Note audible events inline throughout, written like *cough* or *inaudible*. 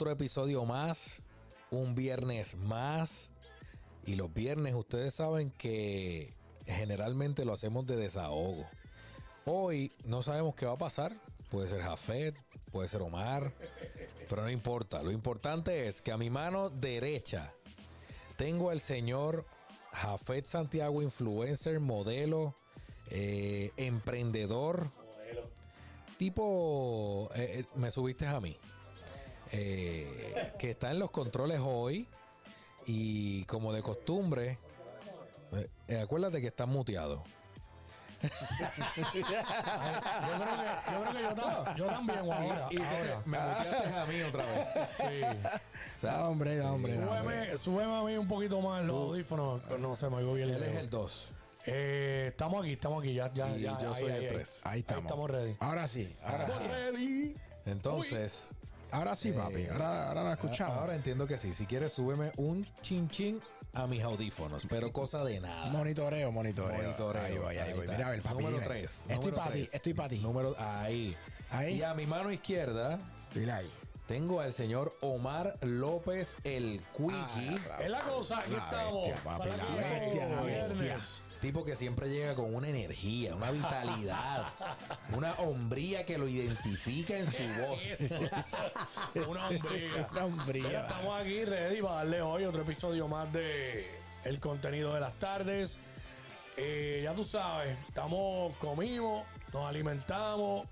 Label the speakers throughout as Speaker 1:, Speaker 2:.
Speaker 1: Otro episodio más, un viernes más. Y los viernes ustedes saben que generalmente lo hacemos de desahogo. Hoy no sabemos qué va a pasar. Puede ser Jafet, puede ser Omar, pero no importa. Lo importante es que a mi mano derecha tengo al señor Jafet Santiago, influencer, modelo, eh, emprendedor. Tipo, eh, eh, me subiste a mí. Eh, que está en los controles hoy. Y como de costumbre, eh, acuérdate que está muteado.
Speaker 2: Yo creo que yo, creo que yo, tam- yo también ahora.
Speaker 1: Y entonces
Speaker 2: ahora.
Speaker 1: me muteaste a mí otra vez.
Speaker 2: Sí.
Speaker 3: Da hombre, da hombre, da hombre.
Speaker 2: Súbeme, súbeme a mí un poquito más los audífonos. No se me oigo bien.
Speaker 1: Él es el 2.
Speaker 2: Eh, estamos aquí, estamos aquí. Ya, ya,
Speaker 1: Y
Speaker 2: ya,
Speaker 1: yo
Speaker 2: ahí,
Speaker 1: soy
Speaker 2: ahí,
Speaker 1: el
Speaker 2: ahí.
Speaker 1: tres.
Speaker 3: Ahí estamos.
Speaker 2: estamos ready.
Speaker 3: Ahora sí, ahora
Speaker 2: Estamos
Speaker 3: sí.
Speaker 2: ready.
Speaker 1: Entonces,
Speaker 3: Ahora sí, papi. Ahora, ahora la escuchamos.
Speaker 1: ahora entiendo que sí. Si quieres, súbeme un chin chin a mis audífonos, pero cosa de nada.
Speaker 3: Monitoreo, monitoreo.
Speaker 1: Monitoreo.
Speaker 3: Ahí voy, ahí voy.
Speaker 1: está.
Speaker 3: Mira, a ver, papi.
Speaker 1: Número
Speaker 3: dime.
Speaker 1: 3.
Speaker 3: Estoy para ti, estoy para ti.
Speaker 1: Número, ahí.
Speaker 3: Ahí.
Speaker 1: Y a mi mano izquierda
Speaker 3: Dile ahí.
Speaker 1: tengo al señor Omar López, el Quickie.
Speaker 3: Ah,
Speaker 2: Es la cosa, aquí
Speaker 3: La
Speaker 2: estamos.
Speaker 3: bestia, papi, la bestia, la bestia.
Speaker 1: Tipo que siempre llega con una energía, una vitalidad, *laughs* una hombría que lo identifica en su voz. *laughs*
Speaker 2: Una hombría.
Speaker 3: Una hombría.
Speaker 2: Mira, estamos aquí ready para darle hoy otro episodio más de el contenido de las tardes. Eh, ya tú sabes, estamos, comimos, nos alimentamos,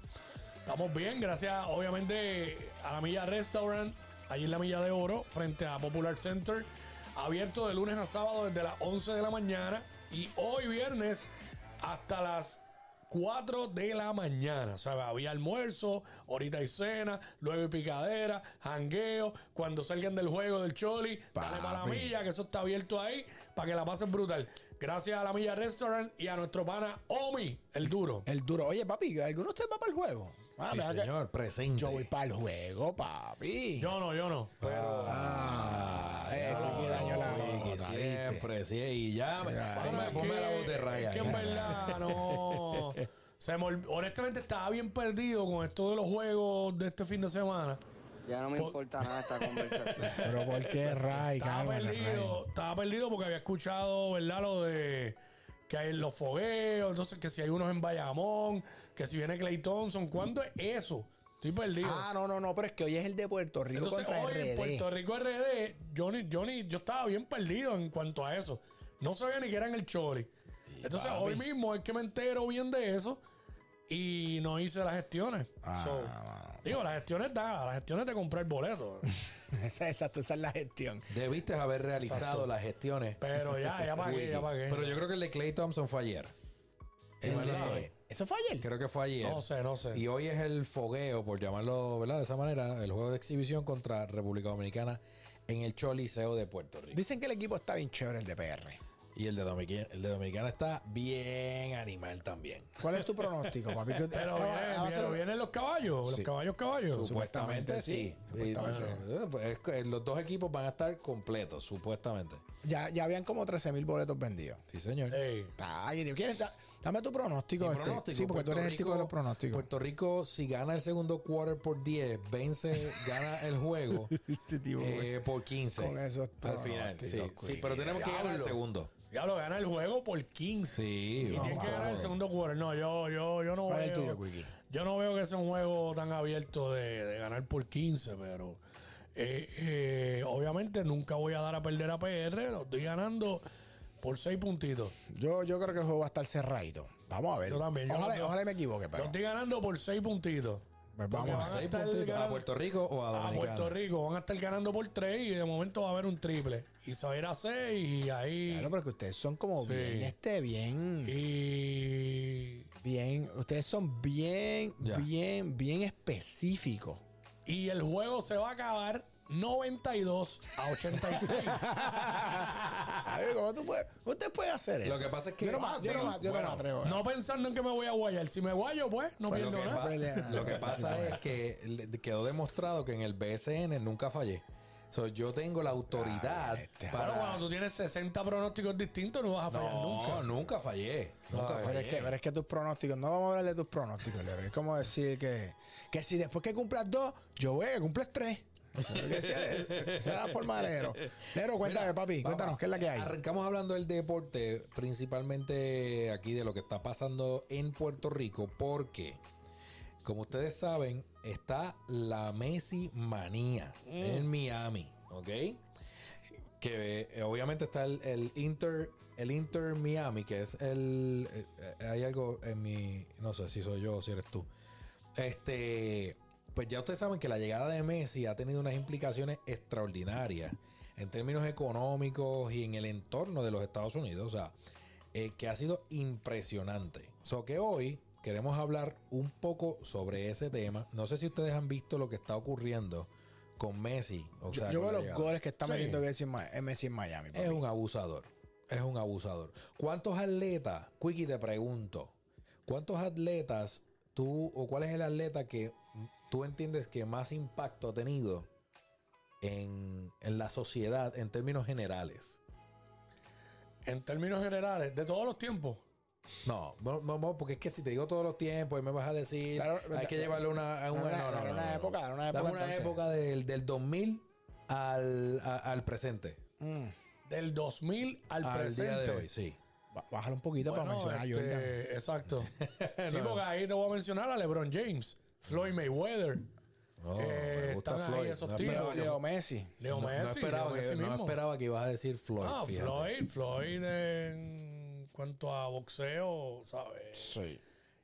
Speaker 2: estamos bien, gracias obviamente a la Milla Restaurant, allí en la Milla de Oro, frente a Popular Center, abierto de lunes a sábado desde las 11 de la mañana y hoy viernes hasta las 4 de la mañana. O sea, había almuerzo, ahorita hay cena, luego hay picadera, jangueo. Cuando salgan del juego del Choli, dale para la milla, que eso está abierto ahí, para que la pasen brutal. Gracias a la Milla Restaurant y a nuestro pana Omi, el duro.
Speaker 3: El duro. Oye, papi, ¿alguno de ustedes va para el juego? Ah,
Speaker 1: Sí,
Speaker 3: ¿verdad que-
Speaker 1: señor, presente.
Speaker 3: Yo voy para el juego, papi.
Speaker 2: Yo no, yo no.
Speaker 1: Pero,
Speaker 3: Ah, eh,
Speaker 2: no,
Speaker 3: Quickie dañó la nota,
Speaker 1: siempre, sí. Y ya, me-
Speaker 3: Ya,
Speaker 1: ponme, ponme
Speaker 2: que-
Speaker 1: la voz de raya.
Speaker 2: Es que en verdad, no. Se me honestamente estaba bien perdido con esto de los juegos de este fin de semana.
Speaker 4: Ya no me
Speaker 2: Po-
Speaker 4: importa nada esta *laughs* conversación.
Speaker 3: Pero ¿por qué, Ray?
Speaker 2: Estaba
Speaker 3: Cálmate,
Speaker 2: perdido,
Speaker 3: Ray.
Speaker 2: estaba perdido porque había escuchado, ¿verdad? Lo de que hay los fogueos, entonces que si hay unos en Bayamón, que si viene Clay Thompson, ¿cuándo es eso? Estoy perdido.
Speaker 3: Ah, no, no, no, pero es que hoy es el de Puerto Rico
Speaker 2: entonces
Speaker 3: contra
Speaker 2: hoy en
Speaker 3: RD.
Speaker 2: Puerto Rico RD, yo, ni- yo, estaba bien perdido en cuanto a eso. No sabía ni que era en el Choli. Entonces
Speaker 3: papi.
Speaker 2: hoy mismo es que me entero bien de eso y no hice las gestiones.
Speaker 3: Ah,
Speaker 2: So, digo, las gestiones da, las gestiones de comprar boleto. *laughs*
Speaker 3: Esa, exacto, esa es la gestión.
Speaker 1: Debiste haber realizado
Speaker 2: Exacto.
Speaker 1: las gestiones.
Speaker 2: Pero ya, ya pagué, ya pagué.
Speaker 1: Pero yo creo que el de Clay Thompson fue ayer.
Speaker 3: El de-. ¿Eso fue ayer?
Speaker 1: Creo que fue ayer.
Speaker 2: No sé, no sé.
Speaker 1: Y hoy es el fogueo, por llamarlo ¿verdad? de esa manera, el juego de exhibición contra República Dominicana en el Choliseo de Puerto Rico.
Speaker 3: Dicen que el equipo está bien chévere, el de PR.
Speaker 1: Y el de, Dominicana, el de Dominicana está bien animal también.
Speaker 3: ¿Cuál es tu pronóstico, papi? *laughs* ¿Qué-
Speaker 2: Pero,
Speaker 3: va-
Speaker 2: vienen,
Speaker 3: va a ser-
Speaker 2: pero vienen los caballos,
Speaker 3: Sí.
Speaker 2: los caballos caballos.
Speaker 3: Supuestamente sí, supuestamente.
Speaker 1: Bueno, pues, los dos equipos van a estar completos, supuestamente.
Speaker 3: Ya, ya habían como 13 mil boletos vendidos.
Speaker 1: Sí, señor.
Speaker 2: Ey.
Speaker 3: Ay, Dios, ¿quieres? Da- dame tu pronóstico. Este.
Speaker 1: pronóstico,
Speaker 3: Sí, porque tú
Speaker 1: Puerto
Speaker 3: eres el tipo de
Speaker 1: Rico-
Speaker 3: los pronósticos.
Speaker 1: Puerto Rico, si gana el segundo quarter por 10, vence, gana el juego *laughs*
Speaker 3: Este tipo,
Speaker 1: eh, por 15.
Speaker 3: Con esos
Speaker 1: al final. Sí, pero tenemos que ganar el segundo.
Speaker 2: Ya lo gana el juego por 15.
Speaker 1: Sí,
Speaker 2: Y
Speaker 1: vamos
Speaker 2: tiene que ganar el segundo quarter. No, yo, yo, yo no
Speaker 3: ¿Cuál es
Speaker 2: veo.
Speaker 3: el tuyo,
Speaker 2: yo no veo que sea un juego tan abierto de, de ganar por 15, pero eh, eh, obviamente nunca voy a dar a perder a PR. Lo estoy ganando por 6 puntitos.
Speaker 3: Yo, yo creo que el juego va a estar cerradito. Vamos a ver.
Speaker 2: Yo también. yo
Speaker 3: Ojalá, me equivoque, pero.
Speaker 2: estoy ganando por 6 puntitos.
Speaker 3: Pues vamos
Speaker 2: van
Speaker 3: a
Speaker 2: a
Speaker 1: Seis puntitos.
Speaker 2: ganando-
Speaker 1: ¿A Puerto Rico o a
Speaker 2: A
Speaker 1: Dominicana?
Speaker 2: Puerto Rico van a estar ganando por 3 y de momento va a haber un triple. Y se va a ir a 6 y ahí.
Speaker 3: Claro, pero que ustedes son como
Speaker 2: Sí.
Speaker 3: bien, este, bien,
Speaker 2: Y,
Speaker 3: bien. Ustedes son bien,
Speaker 1: Ya.
Speaker 3: bien, bien específicos.
Speaker 2: y el juego se va a acabar 92 a 86.
Speaker 3: A ver, ¿cómo tú puedes, cómo usted puede hacer eso?
Speaker 1: Lo que pasa es que-
Speaker 3: Yo no, me- yo no, me- yo no
Speaker 1: Bueno,
Speaker 3: me atrevo.
Speaker 2: no pensando en que me voy a guayar. Si me guayo, pues no
Speaker 1: Pues
Speaker 2: pierdo nada.
Speaker 1: lo que pasa es que *laughs* quedó demostrado que en el BSN nunca fallé. So, yo tengo la autoridad
Speaker 3: Ah, este,
Speaker 2: Pero
Speaker 1: para...
Speaker 2: cuando tú tienes 60 pronósticos distintos, no vas a fallar
Speaker 1: no,
Speaker 2: nunca.
Speaker 1: nunca fallé. Nunca
Speaker 2: Ay,
Speaker 3: Pero
Speaker 1: fallé.
Speaker 3: es, que, pero es que tus pronósticos, no vamos a hablar de tus pronósticos. Es como decir que, que si después que cumplas dos, yo voy a que cumples tres. Es la forma de Lero. Lero, cuéntame, papi,
Speaker 1: Papá,
Speaker 3: cuéntanos, ¿qué es la que hay?
Speaker 1: Arrancamos hablando del deporte, principalmente aquí de lo que está pasando en Puerto Rico, porque, como ustedes saben, está la Messi manía en Miami, ¿ok? Que eh, obviamente está el, el Inter, el Inter Miami, que es el, eh, eh, hay algo en mi, no sé si soy yo o si eres tú. Este, pues ya ustedes saben que la llegada de Messi ha tenido unas implicaciones extraordinarias en términos económicos y en el entorno de los Estados Unidos. O sea, eh, que ha sido impresionante. So que hoy queremos hablar un poco sobre ese tema. No sé si ustedes han visto lo que está ocurriendo con Messi. O
Speaker 3: Yo,
Speaker 1: sea,
Speaker 3: yo
Speaker 1: con
Speaker 3: veo los goles que está
Speaker 2: Sí.
Speaker 3: metiendo Messi en, Ma- Messi en Miami.
Speaker 1: Es un abusador. Es un abusador. ¿Cuántos atletas, Quickie, te pregunto, cuántos atletas tú, o cuál es el atleta que tú entiendes que más impacto ha tenido en, en la sociedad en términos generales?
Speaker 2: En términos generales, de todos los tiempos.
Speaker 1: No, no, no, porque es que si te digo todos los tiempos y me vas a decir,
Speaker 3: Claro,
Speaker 1: hay que llevarle una, a una,
Speaker 3: una-
Speaker 1: no, no,
Speaker 3: época, una época,
Speaker 1: una época del, del 2000 al, a- al presente.
Speaker 3: Mm,
Speaker 2: Del 2000 al,
Speaker 1: Al
Speaker 2: presente.
Speaker 1: día de hoy, sí.
Speaker 3: bájalo un poquito para mencionar a
Speaker 2: este,
Speaker 3: Jordan.
Speaker 2: Exacto. sí, *laughs* porque ahí te voy a mencionar a LeBron James, Floyd Mayweather,
Speaker 1: Oh,
Speaker 2: Eh,
Speaker 1: me gusta
Speaker 2: están ahí esos
Speaker 1: No esperaba
Speaker 3: Leo, Messi.
Speaker 2: Leo
Speaker 1: no,
Speaker 2: Messi,
Speaker 1: no esperaba
Speaker 2: Leo
Speaker 1: que, no
Speaker 2: mismo.
Speaker 1: esperaba que ibas a decir Floyd.
Speaker 2: Ah,
Speaker 1: fíjate.
Speaker 2: Floyd, Floyd en cuanto a boxeo, ¿sabes?
Speaker 3: Sí.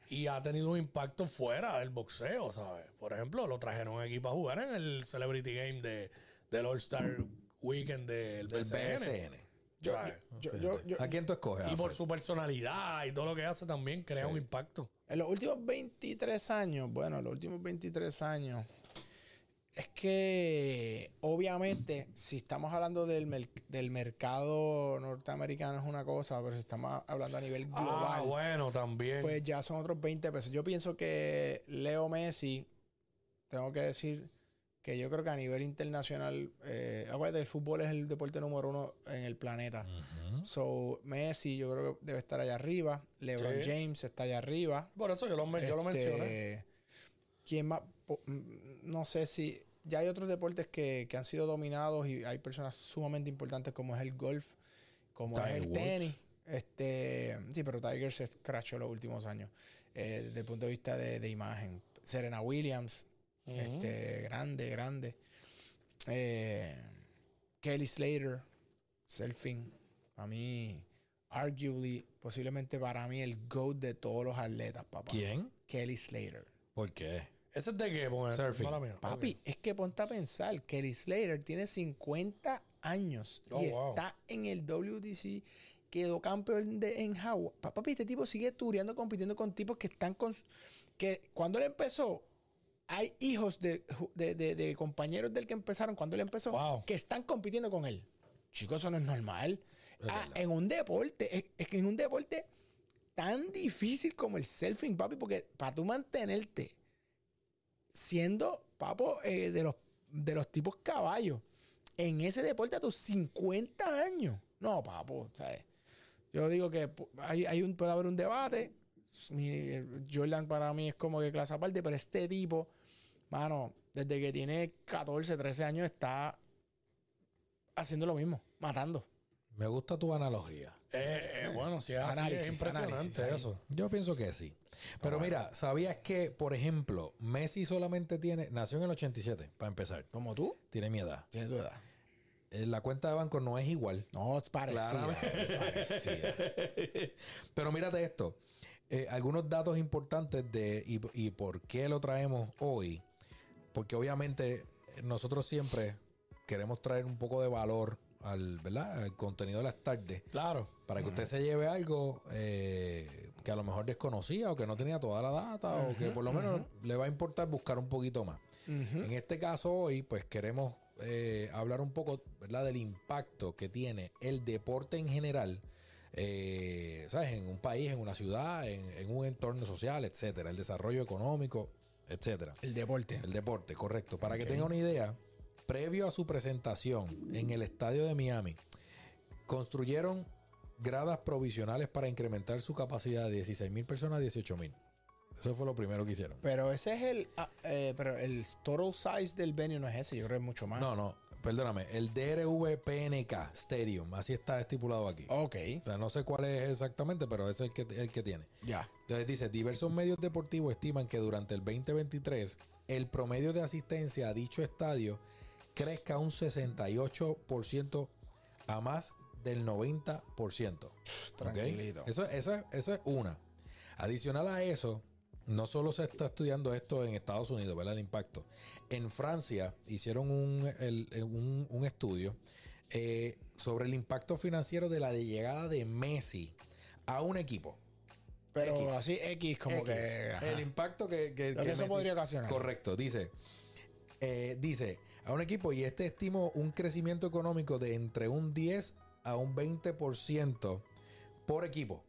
Speaker 2: Y ha tenido un impacto fuera del boxeo, ¿sabes? Por ejemplo, lo trajeron aquí para jugar en el Celebrity Game de, del All-Star Weekend del
Speaker 1: Del
Speaker 2: BCN.
Speaker 3: Yo,
Speaker 2: ¿sabes?
Speaker 3: yo, yo, yo-
Speaker 1: ¿A quién tú escoges?
Speaker 2: Y por su personalidad y todo lo que hace también crea un impacto.
Speaker 3: En los últimos 23 años, bueno, los últimos 23 años, es que obviamente si estamos hablando del, del mercado norteamericano es una cosa, pero si estamos hablando a nivel global,
Speaker 2: Ah, bueno, también.
Speaker 3: pues ya son otros 20 pesos. Yo pienso que Leo Messi, tengo que decir que yo creo que a nivel internacional, eh, acuérdate, el fútbol es el deporte número uno en el planeta.
Speaker 1: Ujú.
Speaker 3: So, Messi yo creo que debe estar allá arriba. LeBron
Speaker 2: Sí.
Speaker 3: James está allá arriba.
Speaker 2: por eso yo lo, men- yo lo
Speaker 3: Este,
Speaker 2: mencioné.
Speaker 3: ¿Quién más? Mm, No sé si. Ya hay otros deportes que, que han sido dominados y hay personas sumamente importantes como es el golf, como
Speaker 1: Tiger
Speaker 3: es el tenis. Este, sí, pero Tiger se escrachó los últimos años. eh, desde el punto de vista de, de imagen. Serena Williams, Este, grande, grande. Eh, Kelly Slater, surfing. A mí, arguably, posiblemente para mí, el GOAT de todos los atletas, papá.
Speaker 1: ¿Quién?
Speaker 3: Kelly Slater.
Speaker 1: ¿Por qué?
Speaker 2: ¿Ese es de qué?
Speaker 1: Surfing.
Speaker 2: mía.
Speaker 3: Papi, es que ponte a pensar, Kelly Slater tiene 50 años
Speaker 2: Oh,
Speaker 3: y
Speaker 2: wow.
Speaker 3: está en el WTC, quedó campeón de, en. Pa- Papi, este tipo sigue tureando, compitiendo con tipos que están con... que cuando él empezó, hay hijos de, de, de- de compañeros del que empezaron cuando él empezó,
Speaker 2: Wow.
Speaker 3: que están compitiendo con él. Chicos, eso no es normal.
Speaker 1: Es
Speaker 3: Ah, en un deporte, es, que en un deporte tan difícil como el surfing, papi, porque para tú mantenerte siendo, papo, eh, de, los, de los tipos caballos en ese deporte a tus 50 años. No, papo, ¿sabes? Yo digo que hay, hay un, puede haber un debate. Mi- eh, Jordan para mí es como que clase aparte, pero este tipo, mano, desde que tiene 14, 13 años está haciendo lo mismo, matando.
Speaker 1: Me gusta tu analogía.
Speaker 2: Eh, eh, bueno, si es así,
Speaker 3: Análisis,
Speaker 2: es impresionante
Speaker 3: análisis,
Speaker 2: eso.
Speaker 1: Yo pienso que sí. Pero mira, ¿sabías que, por ejemplo, Messi solamente tiene, nació en el 87, para empezar,
Speaker 3: Como tú,
Speaker 1: tiene mi edad.
Speaker 3: tienes tu edad.
Speaker 1: Eh, La cuenta de banco no es igual.
Speaker 3: No, es parecida.
Speaker 1: Claramente.
Speaker 3: es parecida.
Speaker 1: Pero mírate esto. Eh, algunos datos importantes de y, y por qué lo traemos hoy. Porque obviamente nosotros siempre queremos traer un poco de valor al, ¿verdad? al contenido de las tardes.
Speaker 2: Claro.
Speaker 1: Para que usted se lleve algo eh, que a lo mejor desconocía o que no tenía toda la data o que por lo menos le va a importar buscar un poquito más. En este caso hoy, pues queremos eh, hablar un poco, ¿verdad? Del impacto que tiene el deporte en general, eh, ¿sabes? En un país, en una ciudad, en, en un entorno social, etcétera. El desarrollo económico, etcétera.
Speaker 3: El deporte.
Speaker 1: El deporte, correcto. Para que tenga una idea, previo a su presentación en el estadio de Miami, construyeron gradas provisionales para incrementar su capacidad de 16 mil personas a 18 mil. Eso fue lo primero que hicieron.
Speaker 3: Pero ese es el. ah, eh, pero el total size del venue no es ese, yo creo que es mucho más.
Speaker 1: No, no, perdóname. El DRV PNK Stadium, así está estipulado aquí.
Speaker 3: Ok,
Speaker 1: O sea, no sé cuál es exactamente, pero ese es el que, el que tiene.
Speaker 3: ya.
Speaker 1: Entonces dice, diversos medios deportivos estiman que durante el 2023 el promedio de asistencia a dicho estadio crezca un 68% a más del 90%. ¿ok?
Speaker 3: Tranquilito.
Speaker 1: Eso, esa, esa es una. Adicional a eso, no solo se está estudiando esto en Estados Unidos, ¿verdad? El impacto. En Francia hicieron un, el- un- un estudio eh, sobre el impacto financiero de la llegada de Messi a un equipo.
Speaker 3: Pero
Speaker 1: X.
Speaker 3: así X, como
Speaker 1: X.
Speaker 3: que. ajá.
Speaker 1: el impacto que, que-
Speaker 3: Lo que
Speaker 1: que
Speaker 3: eso podría ocasionar.
Speaker 1: Correcto, dice. eh, dice a un equipo y este estimó un crecimiento económico de entre un 10 a un 20% por equipo.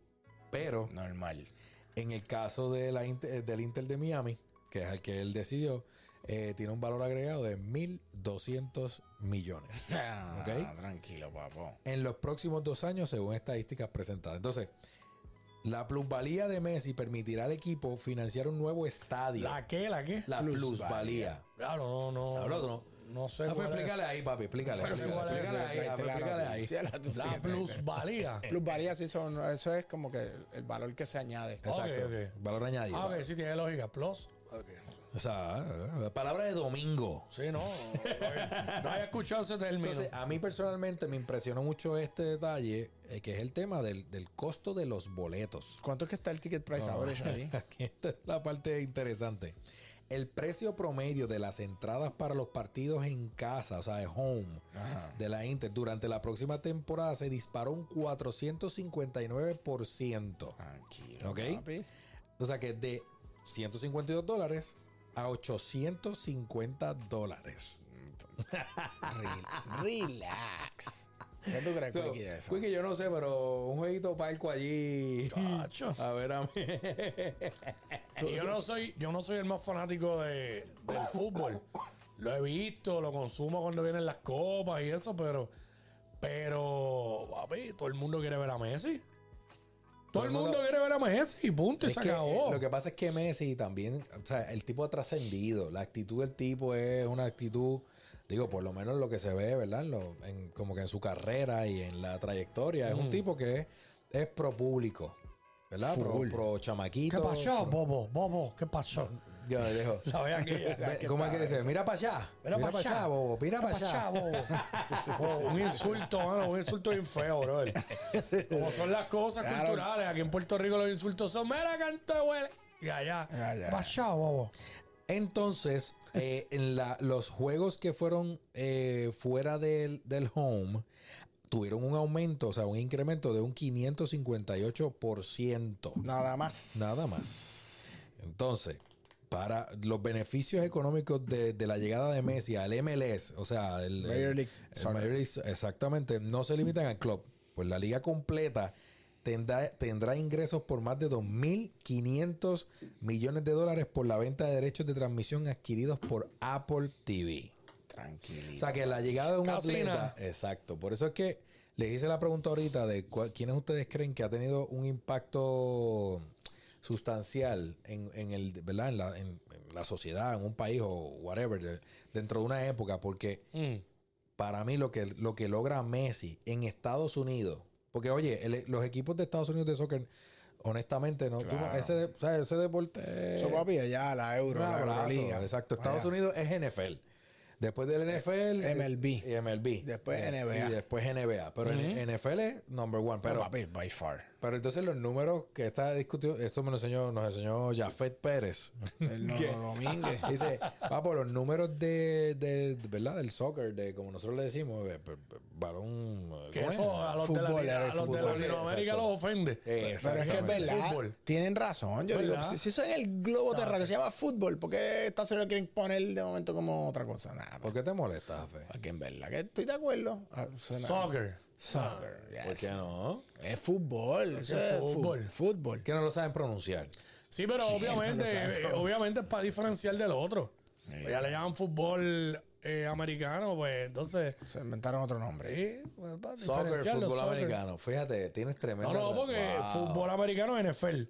Speaker 1: Pero
Speaker 3: Normal.
Speaker 1: En el caso de la Inter- del Inter de Miami, que es el que él decidió, eh, tiene un valor agregado de 1.200 millones. *laughs*
Speaker 3: Ah. Tranquilo, papo.
Speaker 1: en los próximos dos años según estadísticas presentadas. Entonces, la plusvalía de Messi permitirá al equipo financiar un nuevo estadio.
Speaker 2: ¿La qué? ¿La qué?
Speaker 1: La
Speaker 3: Plusvalía.
Speaker 1: plusvalía.
Speaker 2: Claro, no, no.
Speaker 1: Hablo, no.
Speaker 2: No sé.
Speaker 1: Ah, pues
Speaker 2: es.
Speaker 1: explícale ahí, papi, explícale.
Speaker 2: Pero
Speaker 1: explícale, ahí, explícale ahí.
Speaker 3: Sí, la-
Speaker 2: La plusvalía.
Speaker 3: Plusvalía sí son, eso es como que el valor que se añade.
Speaker 1: Exacto.
Speaker 2: Ok, ok.
Speaker 1: Valor añadido.
Speaker 2: Ah, ok, sí tiene lógica. Plus. Ok.
Speaker 1: O sea, eh, palabra de domingo.
Speaker 2: Sí, no. No había, no escuchado ese término.
Speaker 1: Entonces, a mí personalmente me impresionó mucho este detalle, eh, que es el tema del, del costo de los boletos.
Speaker 3: ¿Cuánto es que está el ticket price ahora hecho ahí? *laughs*
Speaker 1: Aquí esta es la parte interesante. El precio promedio de las entradas para los partidos en casa, o sea, de home,
Speaker 3: Ajá.
Speaker 1: de la Inter durante la próxima temporada se disparó un 459%.
Speaker 3: Tranquilo,
Speaker 1: Ok.
Speaker 3: papi.
Speaker 1: O sea que de 152 dólares a 850 dólares. *laughs*
Speaker 3: Re- Relax. ¿Qué tú crees, *laughs* Quickie, de eso?
Speaker 1: Yo no sé, pero un jueguito palco allí.
Speaker 2: Chacho. *laughs*
Speaker 1: A ver a mí.
Speaker 2: yo no soy, yo no soy el más fanático de, del fútbol. Lo he visto, lo consumo cuando vienen las copas y eso, pero, pero, papi, todo el mundo quiere ver a Messi. Todo, el mundo, quiere ver a Messi y punto, y se
Speaker 1: que,
Speaker 2: acabó.
Speaker 1: eh, Lo que pasa es que Messi también, o sea, el tipo ha trascendido. La actitud del tipo es una actitud, digo, por lo menos lo que se ve, ¿verdad? En lo- en- como que en su carrera y en la trayectoria. Es un tipo que es, es pro público, ¿verdad? Pro,
Speaker 3: Full.
Speaker 1: pro chamaquito.
Speaker 2: ¿Qué pasó,
Speaker 1: pro-
Speaker 2: Bobo? Bobo, ¿qué pasó?
Speaker 1: Yo le dejo. *laughs*
Speaker 2: La vean aquí. *laughs*
Speaker 1: ¿Cómo es que dice? Mira para allá.
Speaker 2: Mira
Speaker 1: Mira
Speaker 2: pa'
Speaker 1: para
Speaker 2: allá.
Speaker 1: allá, bobo. Mira para allá. *laughs*
Speaker 2: bobo. Un insulto, mano, un insulto bien feo, bro. Como son las cosas
Speaker 3: Claro.
Speaker 2: culturales. Aquí en Puerto Rico los insultos son, mira, canto huele. Y allá,
Speaker 3: Ya, ya.
Speaker 2: pasó, bobo.
Speaker 1: Entonces, eh, en la- los juegos que fueron eh, fuera del, del home tuvieron un aumento, o sea, un incremento de un 558%.
Speaker 3: Nada más.
Speaker 1: Nada más. Entonces, para los beneficios económicos de, de la llegada de Messi al MLS, o sea, el,
Speaker 3: Major League
Speaker 1: el. Major League- exactamente, no se limitan al club. Pues la liga completa tendrá, tendrá ingresos por más de 2.500 millones de dólares por la venta de derechos de transmisión adquiridos por Apple TV.
Speaker 3: Tranquilito.
Speaker 1: O sea que la llegada de un
Speaker 2: Casi
Speaker 1: atleta.
Speaker 2: nada.
Speaker 1: Exacto. Por eso es que les hice la pregunta ahorita de cuál- quiénes ustedes creen que ha tenido un impacto sustancial en, en el, ¿verdad? En la, en- en la sociedad, en un país o whatever, de- dentro de una época, porque
Speaker 2: Mm.
Speaker 1: para mí lo que, lo que logra Messi en Estados Unidos, porque oye, el- los equipos de Estados Unidos de soccer, honestamente, no, tú no-
Speaker 3: Claro.
Speaker 1: ese, de- o sea, ese deporte
Speaker 3: Eso, papi, allá la Euro, la Euroliga.
Speaker 1: Exacto. Estados
Speaker 3: Allá.
Speaker 1: Unidos es NFL. Después del NFL.
Speaker 3: MLB.
Speaker 1: Y MLB.
Speaker 3: Después
Speaker 1: Eh,
Speaker 3: NBA.
Speaker 1: Y después NBA. Pero en NFL es number one.
Speaker 3: Pero,
Speaker 1: Pero,
Speaker 3: papi, by far.
Speaker 1: Pero entonces los números que está discutiendo, esto me lo enseñó, nos enseñó Jafet Pérez.
Speaker 3: El *laughs*
Speaker 1: Que-
Speaker 3: Domínguez. *laughs*
Speaker 1: Dice, papo, los números de, de, de- ¿verdad? Del soccer, de como nosotros le decimos, eh, varón.
Speaker 2: Que
Speaker 1: ¿cómo es?
Speaker 2: eso a los, de,
Speaker 3: Fútbol,
Speaker 2: a los de. Latinoamérica los ofende.
Speaker 1: Eh,
Speaker 3: Pero es que es verdad.
Speaker 2: Fútbol.
Speaker 3: Tienen razón. Yo digo, si, si eso es el globo terráqueo, se llama fútbol, ¿por qué Estados Unidos quieren poner de momento como otra cosa? Nada.
Speaker 1: ¿Por qué te molesta, Jafe?
Speaker 3: Porque en verdad que estoy de acuerdo. Ah, suena-
Speaker 2: Soccer.
Speaker 3: Soccer, yes.
Speaker 1: ¿Por qué no?
Speaker 3: Es fútbol.
Speaker 2: es fútbol.
Speaker 3: fútbol.
Speaker 1: Que no lo saben pronunciar.
Speaker 2: Sí, pero obviamente,
Speaker 3: no
Speaker 2: eh, obviamente es para diferenciar del otro. Ya le llaman fútbol eh, americano, pues entonces.
Speaker 3: Se inventaron otro nombre.
Speaker 2: Sí, pues, para
Speaker 1: Soccer, fútbol
Speaker 2: soccer.
Speaker 1: americano. Fíjate, tienes tremendo.
Speaker 2: No, no, porque fútbol americano es NFL,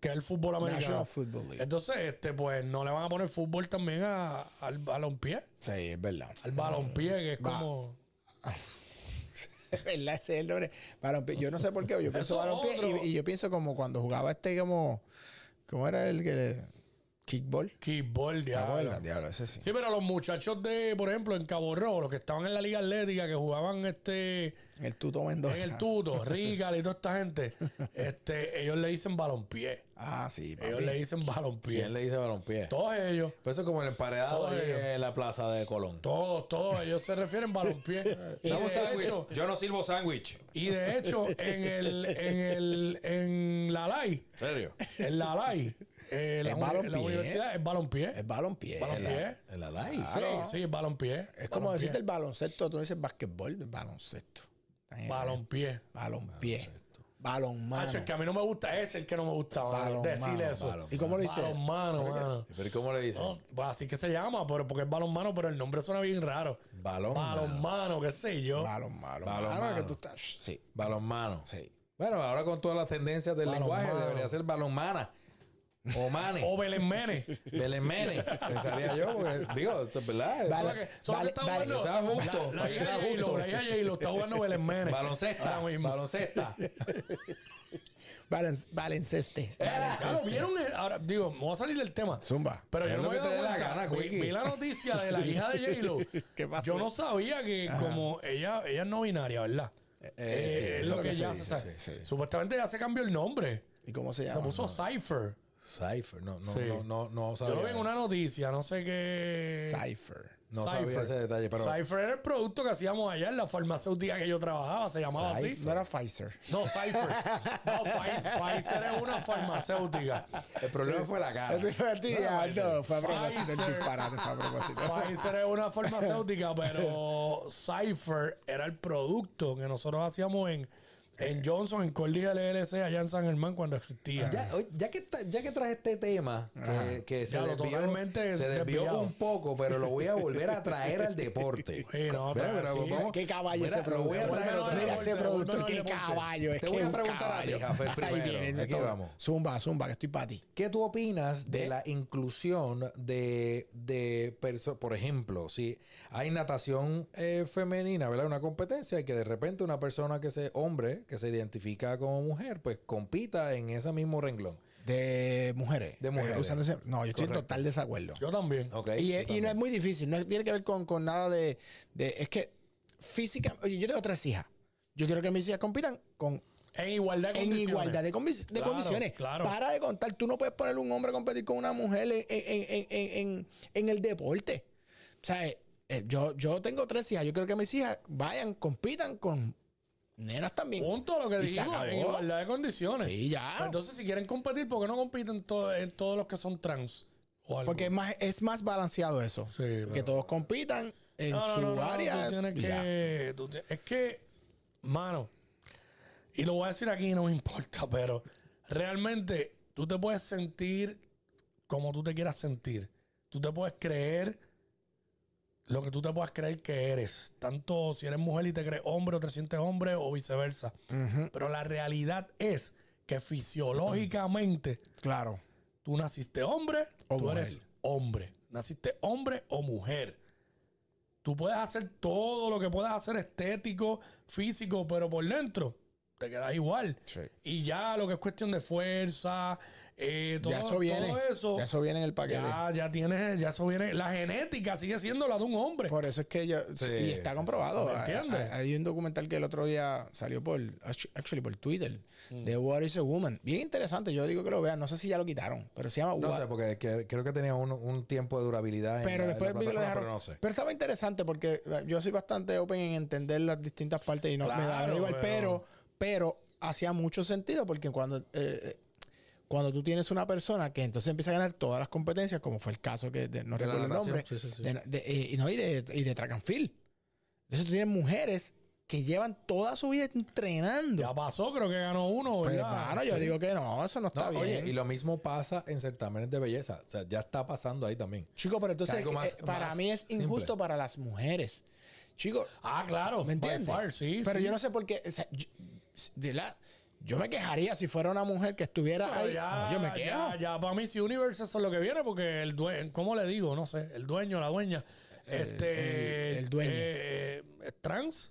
Speaker 2: que es el fútbol americano.
Speaker 3: National Football League.
Speaker 2: Entonces, este, pues no le van a poner fútbol también a- al balompié.
Speaker 3: Sí, es verdad.
Speaker 2: Al balompié, que es
Speaker 3: Va.
Speaker 2: como. *laughs*
Speaker 3: Es *laughs* verdad, ese es el nombre. Yo no sé por qué, yo *laughs* pienso
Speaker 2: otro.
Speaker 3: y, y yo pienso como cuando jugaba este como... ¿Cómo era el que... le- Kickball?
Speaker 2: Kickball,
Speaker 3: ¿Te
Speaker 2: diablo.
Speaker 3: Diablo, ese sí.
Speaker 2: Sí, pero los muchachos de, por ejemplo, en Cabo Rojo, los que estaban en la Liga Atlética, que jugaban este
Speaker 3: El Tuto Mendoza.
Speaker 2: en el Tuto, Rical y toda esta gente, *laughs* este, ellos le dicen balompié.
Speaker 3: Ah, sí, papi.
Speaker 2: Ellos le dicen balompié.
Speaker 1: ¿Quién le dice balompié?
Speaker 2: Todos ellos,
Speaker 1: Pues eso es como el emparedado en la plaza de Colón.
Speaker 2: todos, todos ellos se refieren balompié. *laughs* y, de hecho,
Speaker 1: Yo no sirvo sándwich.
Speaker 2: y de hecho, en el, en el, en la LAI,
Speaker 1: ¿En serio?
Speaker 2: en la LAI, eh, la,
Speaker 3: Es
Speaker 2: la universidad es balompié.
Speaker 3: Es balompié.
Speaker 2: Balompié.
Speaker 1: En la.
Speaker 2: Sí, sí, es balompié.
Speaker 3: Es como decirte el baloncesto, tú dices basquetbol, el baloncesto.
Speaker 2: Balompié.
Speaker 3: Balompié. Balonmano.
Speaker 2: Hacho, el que a mí no me gusta es el que no me gusta, mano,
Speaker 3: Balonmano,
Speaker 2: decir eso.
Speaker 1: balonmano.
Speaker 3: ¿Y cómo lo dice?
Speaker 2: Balonmano, mano.
Speaker 1: ¿Pero cómo le dicen?
Speaker 2: No, pues así que se llama, pero porque es balonmano, pero el nombre suena bien raro.
Speaker 1: Balón.
Speaker 2: Balonmano, qué sé yo.
Speaker 3: Balonmano.
Speaker 1: Balonmano.
Speaker 3: Balonmano. que tú estás... Sí,
Speaker 1: Balonmano.
Speaker 3: sí.
Speaker 1: Bueno, ahora con todas las tendencias del
Speaker 2: Balonmano.
Speaker 1: lenguaje debería ser balonmana. O mane.
Speaker 2: O Belenmene.
Speaker 1: Belenmene. Pensaría yo, porque, digo, esto es verdad.
Speaker 3: Vale.
Speaker 1: Eso-
Speaker 2: Solo que está
Speaker 3: Vale,
Speaker 2: jugando.
Speaker 1: que sea justo,
Speaker 2: La, la hija
Speaker 1: sea justo.
Speaker 2: la hija de J-Lo está jugando Belenmene.
Speaker 1: Baloncesta.
Speaker 2: Ahora mismo.
Speaker 1: Baloncesta. *laughs*
Speaker 3: Valen- Balenceste.
Speaker 2: Claro, vieron. el- ahora, digo, me voy a salir del tema.
Speaker 3: Zumba.
Speaker 2: Pero
Speaker 1: Es
Speaker 2: yo no
Speaker 1: lo
Speaker 2: me había
Speaker 1: la gana,
Speaker 2: vi, vi la noticia de la *laughs* hija de J-Lo.
Speaker 3: ¿Qué pasó?
Speaker 2: Yo no sabía que como ella, ella es no binaria, ¿verdad?
Speaker 1: Eh,
Speaker 2: Eh,
Speaker 1: sí,
Speaker 2: es
Speaker 1: eso
Speaker 2: lo
Speaker 1: es
Speaker 2: que
Speaker 1: se
Speaker 2: ya
Speaker 1: dice,
Speaker 2: se sabe.
Speaker 3: sí, sí.
Speaker 2: Supuestamente ya se cambió el nombre.
Speaker 3: ¿Y cómo se
Speaker 2: Se
Speaker 3: llama?
Speaker 2: puso Cypher.
Speaker 1: Cypher. No, no,
Speaker 2: Sí.
Speaker 1: no, no, no
Speaker 2: Yo
Speaker 1: sabía.
Speaker 2: lo vi en una noticia, no sé qué.
Speaker 3: Cypher.
Speaker 1: No sabía ese detalle, pero...
Speaker 2: Cypher era el producto que hacíamos allá en la farmacéutica que yo trabajaba, se llamaba así.
Speaker 3: No era Pfizer.
Speaker 2: No, *laughs* Cypher. No, Pfi- Pfizer es una farmacéutica.
Speaker 1: El problema fue la cara. *laughs*
Speaker 3: Ti, ah, No, fue.
Speaker 2: Pfizer es una farmacéutica, pero *laughs* Cypher era el producto que nosotros hacíamos en, en Johnson, en Cordy LLC, allá en San Germán, cuando existía.
Speaker 1: Ya, que ya que traje este tema que, que se desvió,
Speaker 2: totalmente
Speaker 1: se desvió
Speaker 2: desviado.
Speaker 1: un poco, pero lo voy a volver a traer al deporte. *laughs*
Speaker 2: Sí, no,
Speaker 1: Mira,
Speaker 2: trae-
Speaker 1: mira,
Speaker 2: sí.
Speaker 1: vamos-
Speaker 3: Qué caballo
Speaker 1: mira,
Speaker 3: ese
Speaker 1: lo voy a
Speaker 3: productor. Mira ese productor, qué caballo. Es
Speaker 1: Te
Speaker 3: que
Speaker 1: voy a preguntar a ti. Jafet,
Speaker 3: Ahí viene,
Speaker 1: Aquí vamos.
Speaker 3: Zumba, zumba, que estoy para ti.
Speaker 1: ¿Qué tú opinas de la inclusión de, de perso- por ejemplo, si hay natación eh, femenina, ¿verdad? Una competencia y que de repente una persona que se hombre, que se identifica como mujer, pues compita en ese mismo renglón.
Speaker 3: De mujeres.
Speaker 1: De mujeres.
Speaker 3: Eh, usando ese- no, yo estoy en total desacuerdo.
Speaker 2: Yo también.
Speaker 1: ¿Ok?
Speaker 3: y, no es muy difícil, no tiene que ver con, con nada de, de- Es que física. Oye, yo tengo tres hijas. Yo quiero que mis hijas compitan con
Speaker 2: En igualdad de
Speaker 3: en
Speaker 2: condiciones.
Speaker 3: igualdad de, convi- de
Speaker 2: Claro,
Speaker 3: condiciones.
Speaker 2: claro.
Speaker 3: Para de contar, tú no puedes poner un hombre a competir con una mujer en, en- en- en- en- en el deporte. O sea, eh, eh, yo, yo tengo tres hijas, yo creo que mis hijas vayan, compitan con nenas también.
Speaker 2: Punto lo que dijimos, en igualdad de condiciones.
Speaker 3: Sí, ya.
Speaker 2: Pues Entonces, si quieren competir, ¿por qué no compiten to- en todos los que son trans? O algo?
Speaker 3: Porque es más, es más balanceado eso.
Speaker 2: Sí,
Speaker 3: Que
Speaker 2: pero-
Speaker 3: todos compitan en
Speaker 2: No,
Speaker 3: su
Speaker 2: no, no,
Speaker 3: área.
Speaker 2: tú tienes que, es que, mano, y lo voy a decir aquí, no me *laughs* importa, pero realmente tú te puedes sentir como tú te quieras sentir. Tú te puedes creer lo que tú te puedas creer que eres. Tanto si eres mujer y te crees hombre o te sientes hombre o viceversa. Pero la realidad es que fisiológicamente
Speaker 3: Claro.
Speaker 2: tú naciste hombre,
Speaker 3: O
Speaker 2: tú
Speaker 3: mujer.
Speaker 2: eres hombre. Naciste hombre o mujer. Tú puedes hacer todo lo que puedas hacer estético, físico, pero por dentro te quedas igual.
Speaker 3: Sí.
Speaker 2: Y ya lo que es cuestión de fuerza, eh, todo,
Speaker 3: ya eso viene.
Speaker 2: todo eso,
Speaker 3: Ya eso viene en el paquete.
Speaker 2: ya, ya tienes, ya eso viene. La genética sigue siendo la de un hombre.
Speaker 3: Por eso es que yo.
Speaker 1: Sí,
Speaker 3: y está
Speaker 1: sí,
Speaker 3: comprobado.
Speaker 2: sí. ¿Me
Speaker 3: Hay-
Speaker 2: entiendes?
Speaker 3: Hay, hay un documental que el otro día salió por. Actually, por Twitter.
Speaker 2: Mm.
Speaker 3: De What is a Woman. Bien interesante. Yo digo que lo vean. No sé si ya lo quitaron. Pero se llama
Speaker 1: No
Speaker 3: What-
Speaker 1: sé, porque que- creo que tenía un, un tiempo de durabilidad. en
Speaker 3: Pero
Speaker 1: la- en
Speaker 3: después
Speaker 1: la
Speaker 3: vi que lo dejaron.
Speaker 1: Pero no sé.
Speaker 3: Pero estaba interesante porque eh, yo soy bastante open en entender las distintas partes y no me da igual. Pero,
Speaker 2: pero-
Speaker 3: pero hacía mucho sentido porque cuando, eh, eh, cuando tú tienes una persona que entonces empieza a ganar todas las competencias, como fue el caso que de- no
Speaker 1: De la
Speaker 3: recuerdo el nombre,
Speaker 1: sí, sí, sí.
Speaker 3: de- de- eh, y, no, y, de, y de track and field. Entonces tú tienes mujeres que llevan toda su vida entrenando.
Speaker 2: Ya pasó, creo que ganó uno,
Speaker 3: Pues,
Speaker 2: ¿verdad?
Speaker 3: hermano, yo digo que no, eso no está
Speaker 1: No,
Speaker 3: bien.
Speaker 1: oye, y lo mismo pasa en certámenes de belleza. O sea, ya está pasando ahí también.
Speaker 3: Chico, pero entonces
Speaker 1: más-
Speaker 3: eh, para
Speaker 1: más
Speaker 3: mí es
Speaker 1: simple.
Speaker 3: injusto para las mujeres. Chico,
Speaker 2: Ah, claro.
Speaker 3: ¿me entiendes?
Speaker 2: far, sí,
Speaker 3: pero
Speaker 2: sí.
Speaker 3: yo no sé por qué. o sea, yo, de la- yo me quejaría si fuera una mujer que estuviera
Speaker 2: Pero
Speaker 3: ahí.
Speaker 2: ya,
Speaker 3: No, yo me quejo.
Speaker 2: ya, ya para Miss Universe eso es lo que viene, porque el dueño, ¿cómo le digo? No sé, el dueño, la dueña, este,
Speaker 3: el- el dueño.
Speaker 2: eh, es trans.